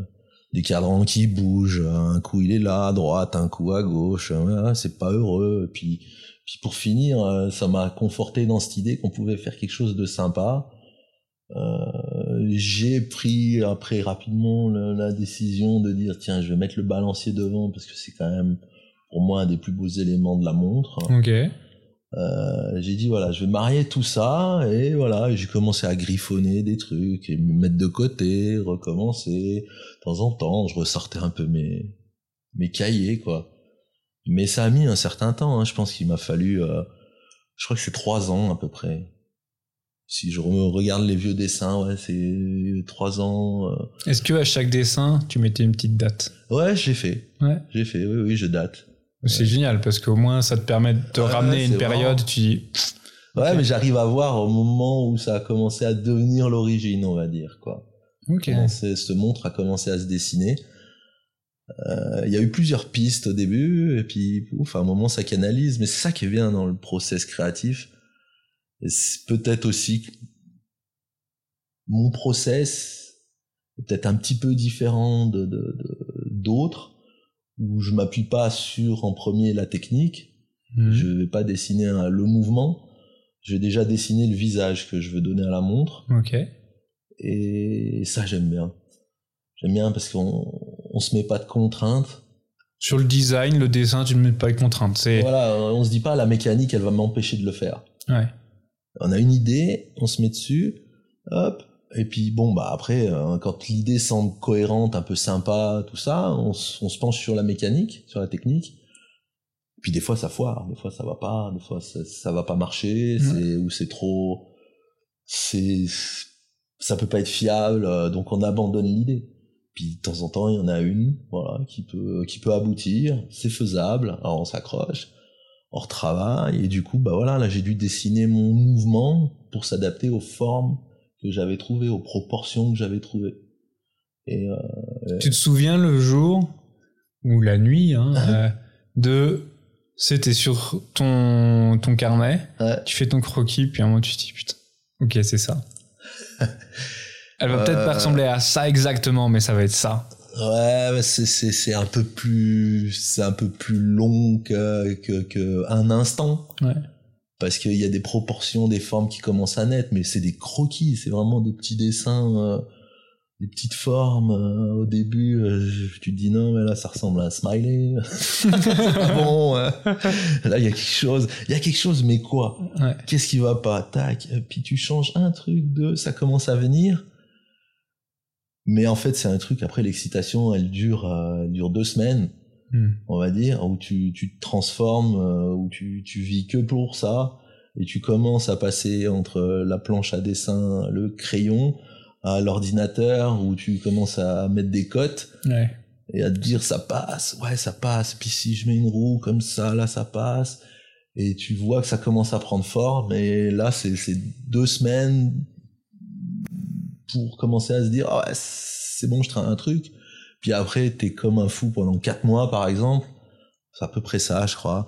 des cadrans qui bougent, un coup il est là à droite, un coup à gauche, ouais, c'est pas heureux. puis, puis pour finir, euh, ça m'a conforté dans cette idée qu'on pouvait faire quelque chose de sympa. Euh, j'ai pris après rapidement la, décision de dire tiens je vais mettre le balancier devant parce que c'est quand même pour moi un des plus beaux éléments de la montre. Ok. Euh, j'ai dit voilà, je vais marier tout ça et voilà, j'ai commencé à griffonner des trucs et me mettre de côté, recommencer. De temps en temps, je ressortais un peu mes mes cahiers quoi. Mais ça a mis un certain temps. Hein. Je pense qu'il m'a fallu, euh, je crois que c'est trois ans à peu près. Si je regarde les vieux dessins, ouais, c'est trois ans. Euh... Est-ce que à chaque dessin, tu mettais une petite date? Ouais, j'ai fait. Ouais. J'ai fait. Oui, oui, je date. C'est génial parce qu'au moins ça te permet de te ouais, ramener une période, tu dis. Ouais, okay. mais j'arrive à voir au moment où ça a commencé à devenir l'origine, on va dire, quoi. Ok. Ce montre a commencé à se dessiner. Euh, il y a eu plusieurs pistes au début, et puis, ouf, à un moment ça canalise, mais c'est ça qui est bien dans le process créatif. Et c'est peut-être aussi mon process est peut-être un petit peu différent de d'autres. Où je m'appuie pas sur en premier la technique, mmh. je vais pas dessiner un, le mouvement, je vais déjà dessiner le visage que je veux donner à la montre. Ok. Et ça j'aime bien. J'aime bien parce qu'on on se met pas de contraintes. Sur le design, le dessin, tu ne mets pas de contraintes. C'est voilà, on se dit pas la mécanique, elle va m'empêcher de le faire. Ouais. On a une idée, on se met dessus, hop, et puis bon bah après euh, quand l'idée semble cohérente, un peu sympa, tout ça, on, on, se penche sur la mécanique, sur la technique. Puis des fois ça foire, des fois ça va pas, des fois ça, ça va pas marcher, mmh. c'est ou c'est trop c'est ça peut pas être fiable, euh, donc on abandonne l'idée. Puis de temps en temps, il y en a une, voilà, qui peut qui peut aboutir, c'est faisable, alors on s'accroche, on retravaille et du coup bah voilà, là j'ai dû dessiner mon mouvement pour s'adapter aux formes que j'avais trouvé, aux proportions que j'avais trouvées. Et euh, tu te souviens le jour ou la nuit hein, [LAUGHS] euh, de c'était sur ton ton carnet, ouais. tu fais ton croquis puis à un moment tu te dis putain, ok c'est ça. [LAUGHS] Elle va peut-être pas ressembler à ça exactement, mais ça va être ça. Ouais, c'est c'est c'est un peu plus c'est un peu plus long que que, que un instant. Ouais. Parce qu'il y a des proportions, des formes qui commencent à naître, mais c'est des croquis, c'est vraiment des petits dessins, euh, des petites formes. euh, au début, euh, tu te dis non, mais là ça ressemble à un smiley. pas [LAUGHS] bon. Là il y a quelque chose, il y a quelque chose, mais quoi? Ouais. Qu'est-ce qui va pas? Tac. Puis tu changes un truc, deux, ça commence à venir. Mais en fait, c'est un truc. Après, l'excitation, elle dure, elle dure deux semaines, Hmm. on va dire, où tu, tu te transformes, euh, où tu, tu vis que pour ça, et tu commences à passer entre la planche à dessin, le crayon, à l'ordinateur, où tu commences à mettre des cotes Ouais. et à te dire ça passe, ouais ça passe. Puis si je mets une roue comme ça, là ça passe. Et tu vois que ça commence à prendre forme. Et là c'est c'est deux semaines pour commencer à se dire ah ouais c'est bon je traîne un truc. Puis après t'es comme un fou pendant quatre mois par exemple. C'est à peu près ça je crois.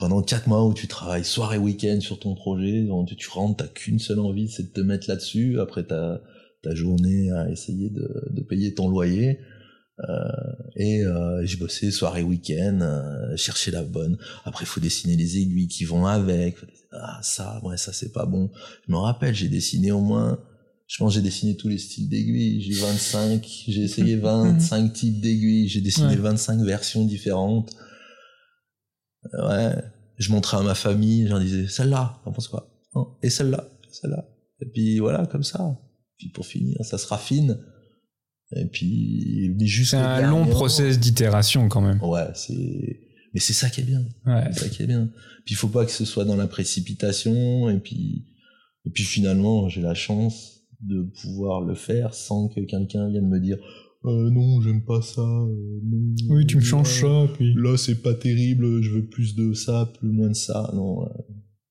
Pendant quatre mois où tu travailles soir et week-end sur ton projet, donc tu rentres, t'as qu'une seule envie, c'est de te mettre là-dessus. Après ta journée à essayer de, payer ton loyer. Euh, et euh, j'ai bossé soir et week-end, euh, chercher la bonne. Après, faut dessiner les aiguilles qui vont avec. Ah, ça, ouais, ça, c'est pas bon. Je me rappelle, j'ai dessiné au moins, je pense j'ai dessiné tous les styles d'aiguilles. J'ai 25, j'ai essayé [LAUGHS] 25 types d'aiguilles. J'ai dessiné Ouais. 25 versions différentes. Euh, Ouais. Je montrais à ma famille, j'en disais, celle-là, t'en penses quoi? Non. Et celle-là, celle-là. Et puis voilà, comme ça. Puis pour finir, ça se raffine. Et puis, mais juste C'est un long process d'itération quand même. Ouais, c'est, mais c'est ça qui est bien. Ouais. C'est ça qui est bien. Puis il faut pas que ce soit dans la précipitation. Et puis, et puis finalement, j'ai la chance de pouvoir le faire sans que quelqu'un vienne me dire, euh, non, j'aime pas ça. euh, non, Oui, tu me changes ça, puis. Là, c'est pas terrible. Je veux plus de ça, plus moins de ça. Non, euh,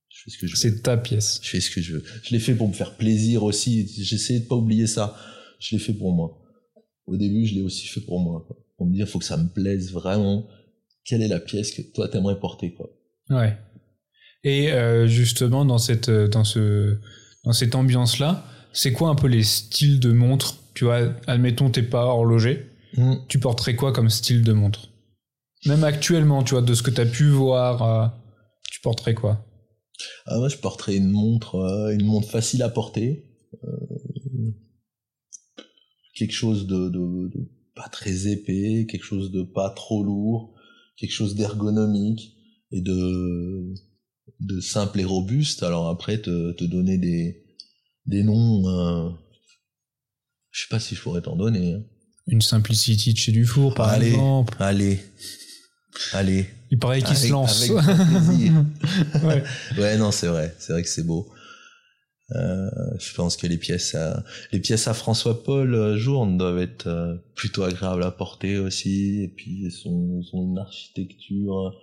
je fais ce que je veux. C'est ta pièce. Je fais ce que je veux. Je l'ai fait pour me faire plaisir aussi. J'essaie de pas oublier ça. Je l'ai fait pour moi. Au début, je l'ai aussi fait pour moi. Quoi. Pour me dire, faut que ça me plaise vraiment. Quelle est la pièce que toi t'aimerais porter, quoi? Ouais. Et euh, justement, dans cette, euh, dans ce, dans cette ambiance-là, c'est quoi un peu les styles de montres Tu vois, admettons, t'es pas horloger. Hmm. Tu porterais quoi comme style de montre? Même actuellement, tu vois, de ce que t'as pu voir, euh, tu porterais quoi? Ah, moi, je porterais une montre, euh, une montre facile à porter. Euh, quelque chose de, de, de pas très épais, quelque chose de pas trop lourd, quelque chose d'ergonomique et de, de simple et robuste. Alors après, te, te donner des, des noms, euh, je sais pas si je pourrais t'en donner. hein. Une Simplicity de chez Dufour, par Allez. exemple. Allez, allez. Il paraît qu'il se lance. avec [LAUGHS] ouais. Ouais, non, c'est vrai. C'est vrai que c'est beau. Euh, je pense que les pièces à, les pièces à François Paul euh, Journe doivent être euh, plutôt agréables à porter aussi. Et puis, une architecture.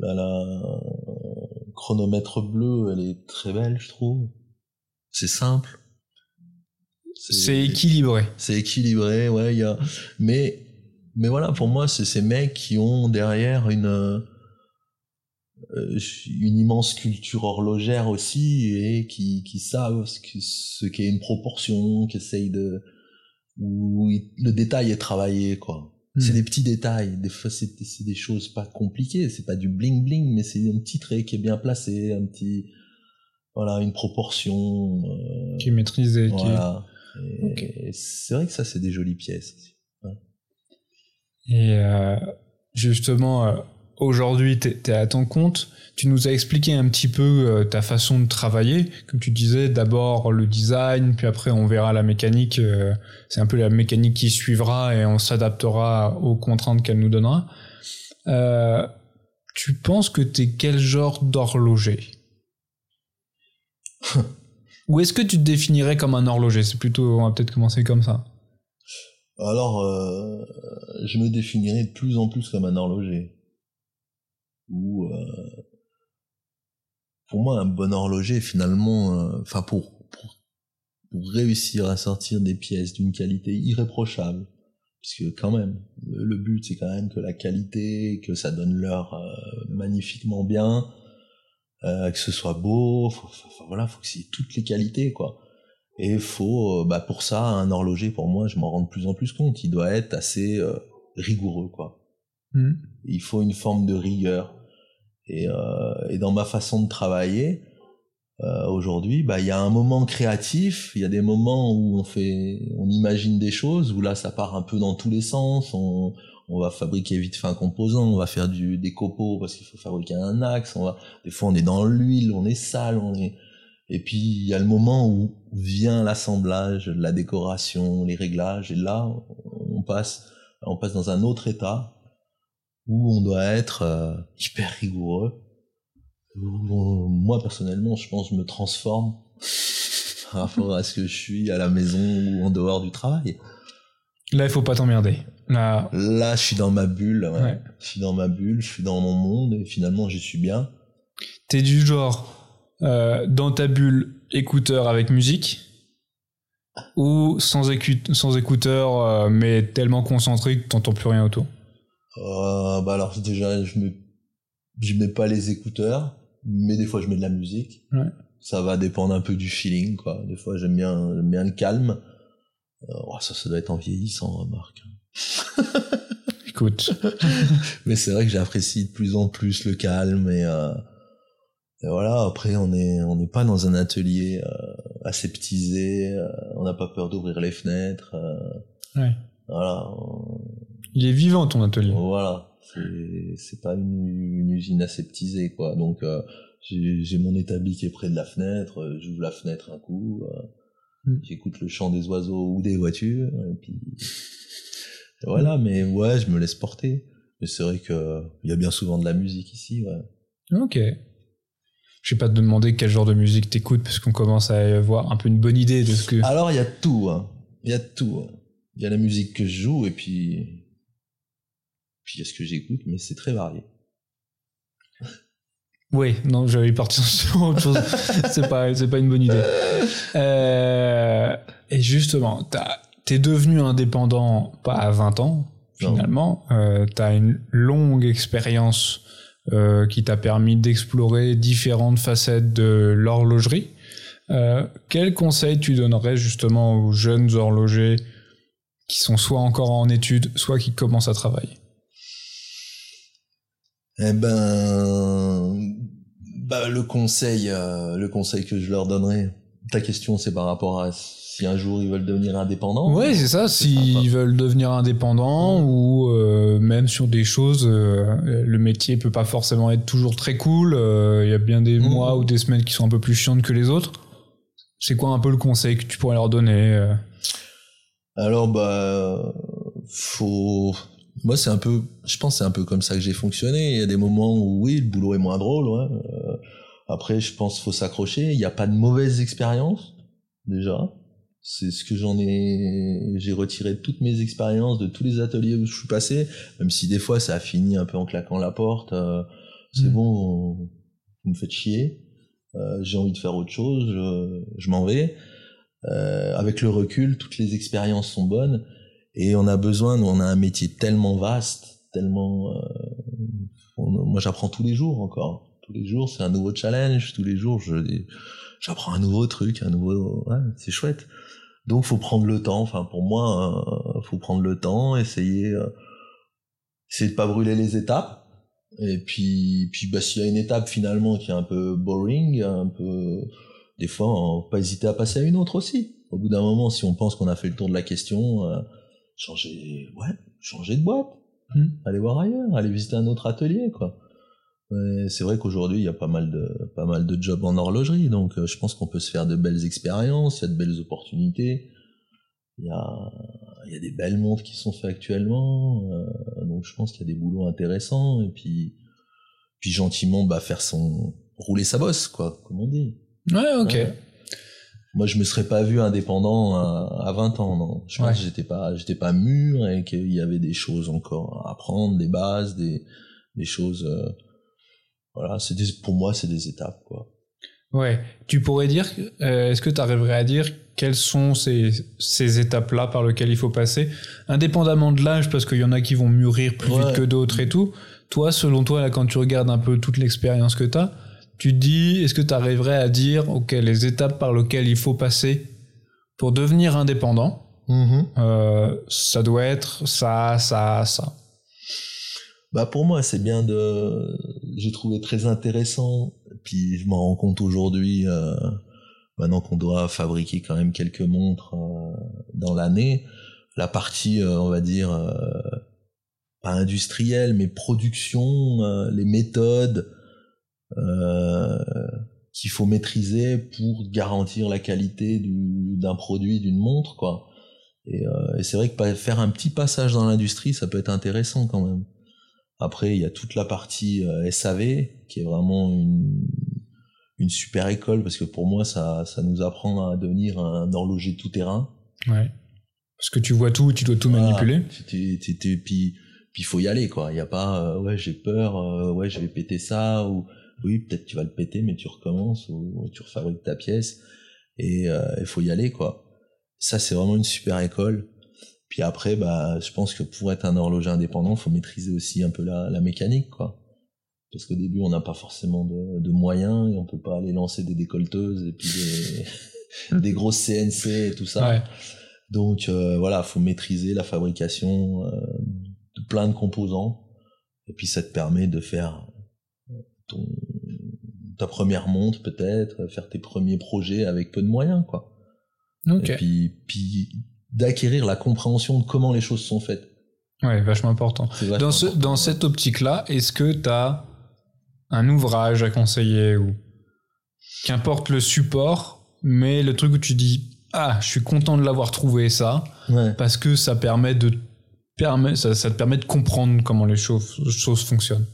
Là, la chronomètre bleu, elle est très belle, je trouve. C'est simple. C'est équilibré. C'est équilibré, ouais, il y a, mais, mais voilà, pour moi, c'est ces mecs qui ont derrière une, euh, une immense culture horlogère aussi et qui, qui savent ce que- ce qu'est une proportion, qui essayent de, où le détail est travaillé, quoi. C'est Hmm. des petits détails. Des fois, c'est c'est des choses pas compliquées. C'est pas du bling bling, mais c'est un petit trait qui est bien placé, un petit, voilà, une proportion. euh, Qui est maîtrisé. qui est- voilà. Ok. C'est vrai que ça, c'est des jolies pièces. Et euh, justement, euh, aujourd'hui, tu es, à ton compte. Tu nous as expliqué un petit peu euh, ta façon de travailler. Comme tu disais, d'abord le design, puis après on verra la mécanique. euh, C'est un peu la mécanique qui suivra et on s'adaptera aux contraintes qu'elle nous donnera. Euh, tu penses que tu es quel genre d'horloger? Ou est-ce que tu te définirais comme un horloger? C'est plutôt, on va peut-être commencer comme ça. Alors, euh, je me définirais de plus en plus comme un horloger. Ou, euh, pour moi, un bon horloger, finalement, euh, enfin, pour, pour, pour réussir à sortir des pièces d'une qualité irréprochable, puisque quand même, le, le but, c'est quand même que la qualité, que ça donne l'heure euh, magnifiquement bien, euh, que ce soit beau, faut, faut- voilà, faut que c'est toutes les qualités, quoi. Et faut, euh, bah pour ça, un horloger, pour moi, je m'en rends de plus en plus compte, il doit être assez euh, rigoureux, quoi. Hmm. Il faut une forme de rigueur. Et, euh, et dans ma façon de travailler, euh, aujourd'hui, bah il y a un moment créatif, il y a des moments où on fait, on imagine des choses, où là ça part un peu dans tous les sens. On, on va fabriquer vite fait un composant, on va faire du des copeaux parce qu'il faut fabriquer un axe. On va, des fois on est dans l'huile, on est sale, on est. Et puis il y a le moment où vient l'assemblage, la décoration, les réglages, et là on passe, on passe dans un autre état où on doit être euh, hyper rigoureux. Moi personnellement, je pense que je me transforme [LAUGHS] par rapport à ce que je suis à la maison ou en dehors du travail. Là, il faut pas t'emmerder. Là, Là, je suis dans ma bulle. ouais. Ouais. Je suis dans ma bulle, je suis dans mon monde et finalement, j'y suis bien. t'es du genre euh, dans ta bulle écouteur avec musique ou sans, écouteur euh, mais tellement concentré que t'entends plus rien autour? Euh, bah alors déjà, je mets, je mets pas les écouteurs, mais des fois je mets de la musique. Ouais. Ça va dépendre un peu du feeling, quoi. Des fois j'aime bien, j'aime bien le calme. Ouais, ça, ça doit être en vieillissant, remarque. [LAUGHS] [LAUGHS] Écoute, Mais c'est vrai que j'apprécie de plus en plus le calme et, euh, et voilà. Après, on est, on n'est pas dans un atelier euh, aseptisé. euh, on n'a pas peur d'ouvrir les fenêtres. euh, ouais. voilà. on- il est vivant ton atelier. Voilà, c'est pas une, une usine aseptisée quoi. Donc euh, j'ai mon établi qui est près de la fenêtre, j'ouvre la fenêtre un coup. J'écoute le chant des oiseaux ou des voitures et puis voilà. Mais ouais, je me laisse porter. Mais c'est vrai que il y a bien souvent de la musique ici. Ouais. Ok. Je vais pas te demander quel genre de musique t'écoutes parce qu'on commence à avoir un peu une bonne idée de ce que. Alors il y a tout, hein. il y a tout. hein. Il y a la musique que je joue et puis puis il y a ce que j'écoute, mais c'est très varié. Oui, non, j'allais partir [LAUGHS] sur autre chose. c'est pas, c'est pas une bonne idée. Euh, et justement, t'as- t'es devenu indépendant pas à 20 ans, finalement. Euh, t'as une longue expérience euh, qui t'a permis d'explorer différentes facettes de l'horlogerie. Euh, quel conseil tu donnerais justement aux jeunes horlogers qui sont soit encore en études, soit qui commencent à travailler? Eh ben, bah, le conseil, euh, le conseil que je leur donnerais. Ta question, c'est par rapport à si un jour ils veulent devenir indépendants. Ouais, c'est ça. S'ils veulent devenir indépendants ou euh, même sur des choses, euh, le métier peut pas forcément être toujours très cool. euh, Il y a bien des Mhm. mois ou des semaines qui sont un peu plus chiantes que les autres. C'est quoi un peu le conseil que tu pourrais leur donner Alors, bah, faut. Moi, c'est un peu. Je pense c'est un peu comme ça que j'ai fonctionné. Il y a des moments où, oui, le boulot est moins drôle. Ouais. Euh, après, je pense faut s'accrocher. Il n'y a pas de mauvaise expérience, déjà. C'est ce que j'en ai. J'ai retiré de toutes mes expériences, de tous les ateliers où je suis passé, même si des fois ça a fini un peu en claquant la porte. euh, c'est Mm. bon, vous me faites chier. Euh, j'ai envie de faire autre chose. Je, je m'en vais. Euh, avec le recul, toutes les expériences sont bonnes et on a besoin, nous, on a un métier tellement vaste, tellement. euh, moi, j'apprends tous les jours encore. Tous les jours, c'est un nouveau challenge. Tous les jours, je, j'apprends un nouveau truc, un nouveau. Ouais, c'est chouette. Donc, faut prendre le temps. Enfin, pour moi, euh, faut prendre le temps, essayer, euh, essayer de pas brûler les étapes. Et puis, puis bah, s'il y a une étape finalement qui est un peu boring, un peu, des fois, pas hésiter à passer à une autre aussi. Au bout d'un moment, si on pense qu'on a fait le tour de la question, euh, changer, ouais, changer de boîte, Hmm. aller voir ailleurs, aller visiter un autre atelier, quoi. C'est vrai qu'aujourd'hui, il y a pas mal de, pas mal de jobs en horlogerie, donc euh, je pense qu'on peut se faire de belles expériences, il y a de belles opportunités. Il y a, il y a des belles montres qui sont faites actuellement, euh, donc je pense qu'il y a des boulots intéressants, et puis, puis gentiment, bah, faire son, rouler sa bosse, quoi, comme on dit. Ouais, ok. Ouais. Moi, je me serais pas vu indépendant à, à 20 ans, non. Je pense Ouais. que j'étais pas, j'étais pas mûr et qu'il y avait des choses encore à apprendre, des bases, des, des choses, euh, voilà, c'est des, pour moi, c'est des étapes, quoi. Ouais. Tu pourrais dire, euh, est-ce que tu arriverais à dire quelles sont ces, ces étapes-là par lesquelles il faut passer, indépendamment de l'âge, parce qu'il y en a qui vont mûrir plus Ouais. vite que d'autres et tout. Toi, selon toi, là, quand tu regardes un peu toute l'expérience que tu as, tu dis, est-ce que tu arriverais à dire, ok, les étapes par lesquelles il faut passer pour devenir indépendant, Mhm. euh, ça doit être ça, ça, ça. Bah pour moi, c'est bien de. J'ai trouvé très intéressant. Puis je m'en rends compte aujourd'hui, euh, maintenant qu'on doit fabriquer quand même quelques montres euh, dans l'année, la partie, on va dire, pas industrielle, mais production, les méthodes qu'il faut maîtriser pour garantir la qualité du- d'un produit, d'une montre, quoi. Et, euh, et c'est vrai que faire un petit passage dans l'industrie, ça peut être intéressant quand même. Après, il y a toute la partie euh, SAV, qui est vraiment une, une super école, parce que pour moi, ça, ça nous apprend à devenir un horloger tout-terrain. Ouais. Parce que tu vois tout, tu dois tout Voilà. manipuler. Tu- tu- tu- puis il faut y aller, quoi. Il n'y a pas, euh, ouais, j'ai peur, euh, ouais, je vais péter ça, ou oui, peut-être tu vas le péter, mais tu recommences, ou tu refabriques ta pièce, et euh, il faut y aller, quoi. Ça, c'est vraiment une super école. Puis après, bah, je pense que pour être un horloger indépendant, faut maîtriser aussi un peu la, la mécanique, quoi. Parce qu'au début, on n'a pas forcément de, de moyens et on peut pas aller lancer des décolleteuses et puis des, [LAUGHS] des grosses CNC et tout ça. Ouais. Donc euh, voilà, faut maîtriser la fabrication euh, de plein de composants. Et puis ça te permet de faire ton, ta première montre peut-être, faire tes premiers projets avec peu de moyens, quoi. Et puis, puis d'acquérir la compréhension de comment les choses sont faites. Ouais, vachement important. Vachement Dans, ce, important. dans cette optique-là, est-ce que tu as un ouvrage à conseiller ou qu'importe le support, mais le truc où tu dis ah, je suis content de l'avoir trouvé ça Ouais. parce que ça permet de permet ça, ça te permet de comprendre comment les choses, choses fonctionnent.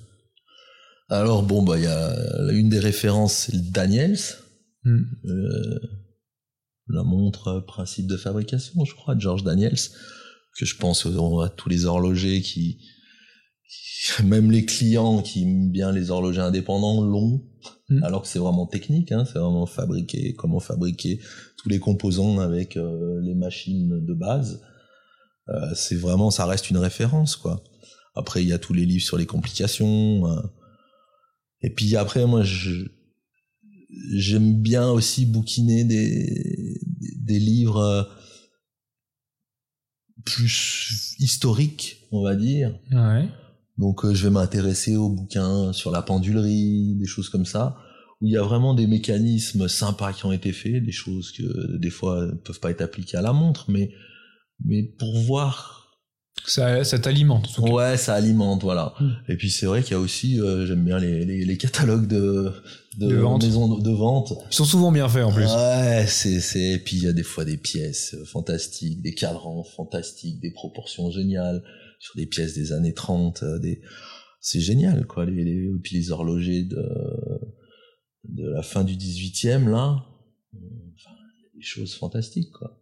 Alors bon, bah il y a une des références, c'est le Daniels, Hmm. euh, la montre principe de fabrication, je crois, de George Daniels, que je pense à tous les horlogers qui, qui- [LAUGHS] même les clients qui aiment bien les horlogers indépendants l'ont, Mm. alors que c'est vraiment technique, hein, c'est vraiment fabriquer, comment fabriquer tous les composants avec euh, les machines de base. Euh, c'est vraiment, ça reste une référence, quoi. Après, il y a tous les livres sur les complications. euh. Et puis après, moi, je, j'aime bien aussi bouquiner des, livres euh, plus historiques, on va dire. Ouais. Donc euh, je vais m'intéresser aux bouquins sur la pendulerie, des choses comme ça, où il y a vraiment des mécanismes sympas qui ont été faits, des choses que des fois ne peuvent pas être appliquées à la montre, mais mais pour voir Ça, ça t'alimente. Ouais, ça alimente, voilà. Mm. Et puis c'est vrai qu'il y a aussi, euh, j'aime bien les, les, les catalogues de, de, De vente. maisons de, vente. Ils sont souvent bien faits en plus. Ouais, c'est, c'est, et puis il y a des fois des pièces euh, fantastiques, des cadrans fantastiques, des proportions géniales, sur des pièces des années 30, euh, des, c'est génial, quoi, les, les, et puis les horlogers de, de la fin du 18e, là, enfin, il y a des choses fantastiques, quoi.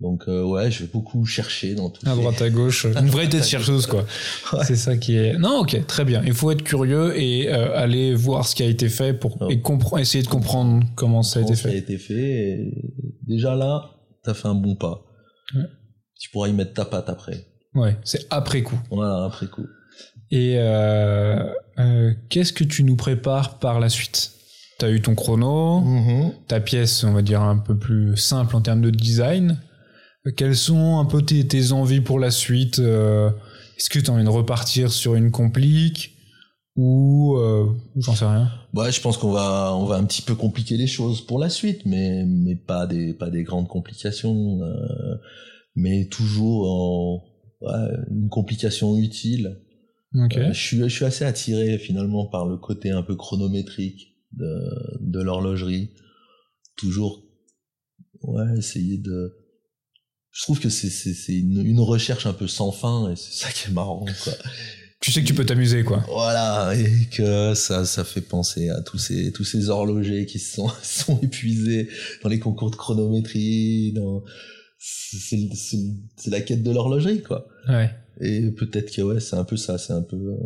Donc, euh, ouais, je vais beaucoup chercher dans tout À droite à gauche, [LAUGHS] une vraie tête chercheuse quoi. Ouais. C'est ça qui est. Non, ok, très bien. Il faut être curieux et euh, aller voir ce qui a été fait pour Oh. et compre- essayer de comprendre comment ça a été ce qui a fait. été fait. et déjà là, t'as fait un bon pas. Ouais. Tu pourras y mettre ta patte après. Ouais, c'est après coup. Voilà, après coup. Et euh, euh, qu'est-ce que tu nous prépares par la suite? T'as eu ton chrono, Mm. ta pièce, on va dire un peu plus simple en termes de design. Quelles sont un peu tes, tes envies pour la suite euh, Est-ce que tu as envie de repartir sur une complique ou euh, j'en sais rien? Ouais, je pense qu'on va, on va un petit peu compliquer les choses pour la suite, mais, mais pas des, pas des grandes complications, euh, mais toujours en, ouais, une complication utile. Ok. Euh, je suis, je suis assez attiré finalement par le côté un peu chronométrique de, de l'horlogerie. Toujours, ouais, essayer de. Je trouve que c'est, une, une recherche un peu sans fin et c'est ça qui est marrant, quoi. Tu sais que tu peux t'amuser quoi. Voilà, et que ça, ça fait penser à tous ces, tous ces horlogers qui sont, [LAUGHS] sont épuisés dans les concours de chronométrie, dans, c'est, la quête de l'horlogerie, quoi. Ouais. Et peut-être que ouais, c'est un peu ça, c'est un peu. euh,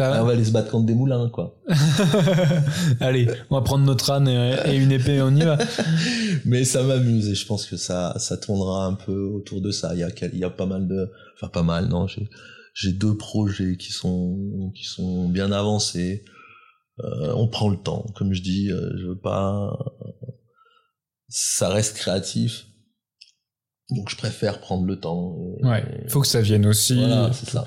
on va aller se battre contre des moulins, quoi. [LAUGHS] Allez, on va prendre notre âne et, et une épée et on y va. [LAUGHS] Mais ça m'amuse et je pense que ça, ça tournera un peu autour de ça. Il y a, il y a pas mal de, enfin pas mal, non. J'ai, j'ai deux projets qui sont, qui sont bien avancés. Euh, on prend le temps, comme je dis. euh, je veux pas. ça reste créatif. Donc je préfère prendre le temps. ouais, il faut que ça vienne aussi. Voilà, c'est ça.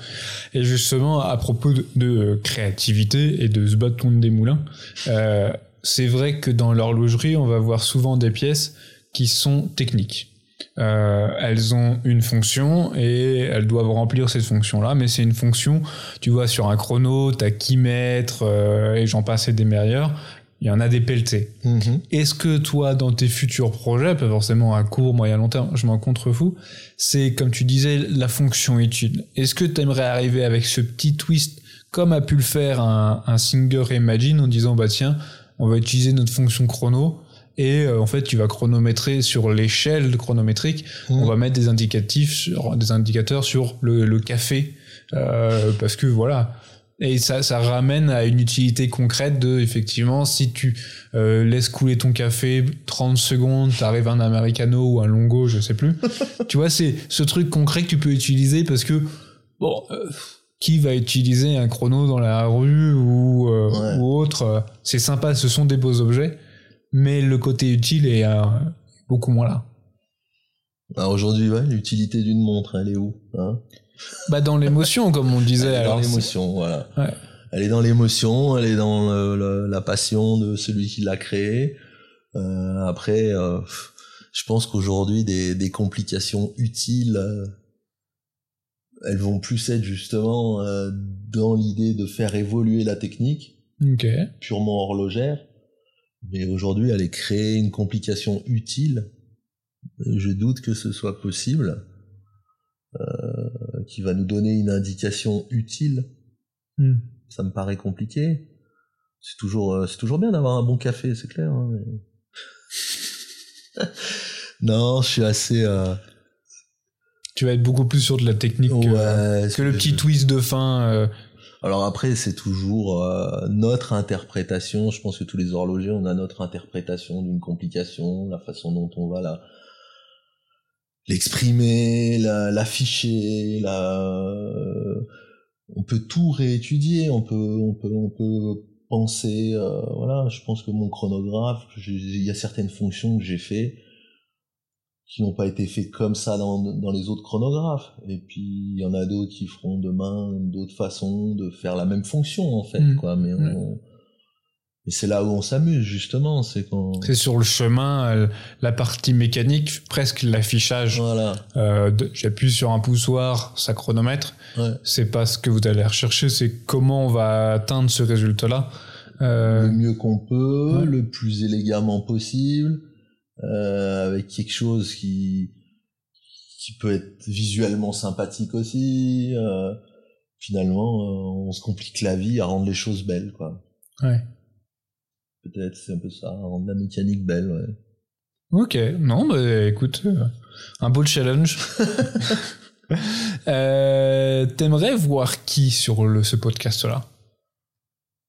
Et justement, à propos de, créativité et de ce bâton des moulins, euh, c'est vrai que dans l'horlogerie, on va voir souvent des pièces qui sont techniques. Euh, elles ont une fonction et elles doivent remplir cette fonction-là, mais c'est une fonction, tu vois, sur un chrono, t'as qui mettre, euh, et j'en passe des meilleurs, il y en a des pelletés. Mhm. Est-ce que toi, dans tes futurs projets, pas forcément à court, moyen, long terme, je m'en contrefous, c'est, comme tu disais, la fonction utile. Est-ce que tu aimerais arriver avec ce petit twist, comme a pu le faire un, un Singer Imagine, en disant, bah tiens, on va utiliser notre fonction chrono, et euh, en fait tu vas chronométrer sur l'échelle chronométrique on Mhm. va mettre des indicatifs sur, des indicateurs sur le, le café euh, parce que voilà et ça, ça ramène à une utilité concrète de effectivement si tu euh, laisses couler ton café 30 secondes t'arrives à un americano ou un longo je sais plus. [LAUGHS] Tu vois c'est ce truc concret que tu peux utiliser parce que bon euh, qui va utiliser un chrono dans la rue ou, euh, Ouais. ou autre? C'est sympa ce sont des beaux objets mais le côté utile est beaucoup moins là. Alors aujourd'hui, ouais, l'utilité d'une montre, elle est où hein? Bah dans l'émotion comme on disait Elle est dans alors c'est- l'émotion, voilà. Ouais. Elle est dans l'émotion, elle est dans le- le- la passion de celui qui l'a créé. Euh, après, euh, je pense qu'aujourd'hui, des, des complications utiles, euh, elles vont plus être justement euh, dans l'idée de faire évoluer la technique, ok purement horlogère. Mais aujourd'hui, aller créer une complication utile, je doute que ce soit possible, qui va nous donner une indication utile Hmm. ça me paraît compliqué. C'est toujours, euh, c'est toujours bien d'avoir un bon café, c'est clair. hein, mais- [LAUGHS] non, je suis assez. euh, tu vas être beaucoup plus sur de la technique que, ouais, que le petit twist de fin euh, Alors après, c'est toujours euh, notre interprétation. Je pense que tous les horlogers, on a notre interprétation d'une complication, la façon dont on va la l'exprimer, la- l'afficher, la, on peut tout réétudier, on peut, on peut, on peut penser, euh, voilà. Je pense que mon chronographe, il y a certaines fonctions que j'ai fait qui n'ont pas été faites comme ça dans, dans les autres chronographes. Et puis il y en a d'autres qui feront demain d'autres façons de faire la même fonction en fait, Mm. quoi. Mais on. Et c'est là où on s'amuse justement, c'est quand c'est sur le chemin euh, la partie mécanique presque l'affichage voilà, euh, j'appuie sur un poussoir ça chronomètre ouais. c'est pas ce que vous allez rechercher c'est comment on va atteindre ce résultat là le mieux qu'on peut, ouais. le plus élégamment possible, euh, avec quelque chose qui qui peut être visuellement sympathique aussi. euh, finalement, euh, on se complique la vie à rendre les choses belles, quoi. ouais Peut-être c'est un peu ça, rendre la mécanique belle. Ouais. Ok, non, bah écoute, euh, un beau challenge. [LAUGHS] [LAUGHS] euh, T'aimerais voir qui sur le, ce podcast-là?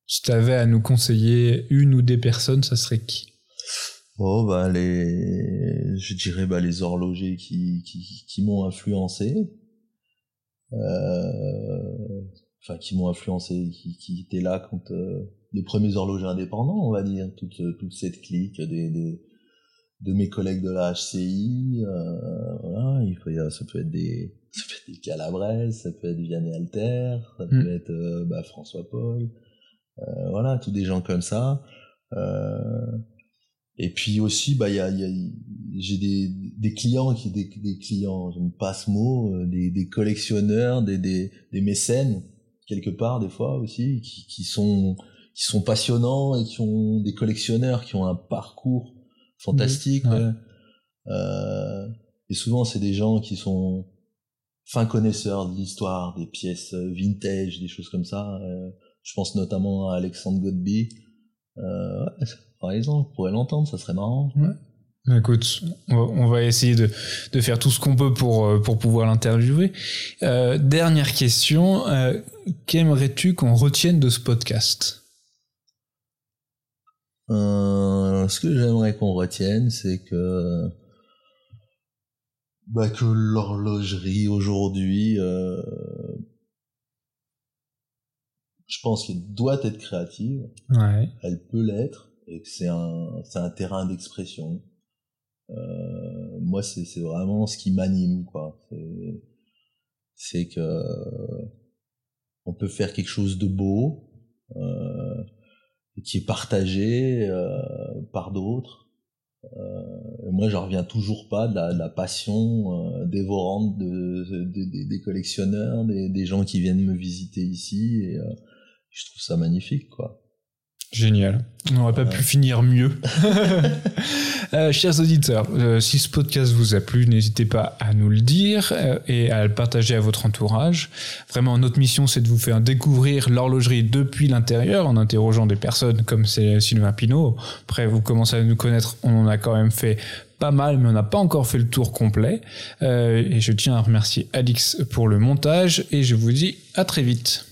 Si t'avais à nous conseiller une ou des personnes, ça serait qui? Oh bah les, je dirais bah les horlogers qui qui, qui m'ont influencé, euh, enfin qui m'ont influencé, qui, qui étaient là quand euh, les premiers horlogers indépendants, on va dire, toute toute cette clique des, des de mes collègues de la HCI, euh, voilà, il faut, ça peut être des ça peut être des Calabres, ça peut être Vianney Alter, ça Mm. peut être euh, bah, François Paul, euh, voilà, tous des gens comme ça. Euh, et puis aussi, bah, il y a, y a- j'ai des, des clients qui, des, des clients, j'aime pas ce mot, euh, des, des collectionneurs, des, des, des mécènes, quelque part, des fois aussi, qui, qui sont, qui sont passionnants et qui ont des collectionneurs qui ont un parcours fantastique, Mhm, ouais. ouais. Euh, et souvent, c'est des gens qui sont fins connaisseurs de l'histoire, des pièces vintage, des choses comme ça. Euh, je pense notamment à Alexandre Godby. Euh, ouais, par exemple, on pourrait l'entendre, ça serait marrant. Écoute, on va, on va essayer de, de faire tout ce qu'on peut pour, euh, pour pouvoir l'interviewer. Euh, dernière question, euh, qu'aimerais-tu qu'on retienne de ce podcast? Euh, ce que j'aimerais qu'on retienne, c'est que bah, que l'horlogerie aujourd'hui, euh, je pense qu'elle doit être créative, Ouais. elle peut l'être, et que c'est un, c'est un terrain d'expression. Euh, moi, c'est vraiment ce qui m'anime, quoi. C'est que on peut faire quelque chose de beau, euh, qui est partagé euh, par d'autres. Euh, moi, je reviens toujours pas de la, de la passion euh, dévorante de, de, des collectionneurs, des, des, gens qui viennent me visiter ici. Et, je trouve ça magnifique, quoi. Génial. On n'aurait pas pu finir mieux. [LAUGHS] euh, chers auditeurs, euh, si ce podcast vous a plu, n'hésitez pas à nous le dire euh, et à le partager à votre entourage. Vraiment, notre mission, c'est de vous faire découvrir l'horlogerie depuis l'intérieur en interrogeant des personnes comme c'est Sylvain Pinault. Après, vous commencez à nous connaître, on en a quand même fait pas mal, mais on n'a pas encore fait le tour complet. Et je tiens à remercier Alix pour le montage et je vous dis à très vite.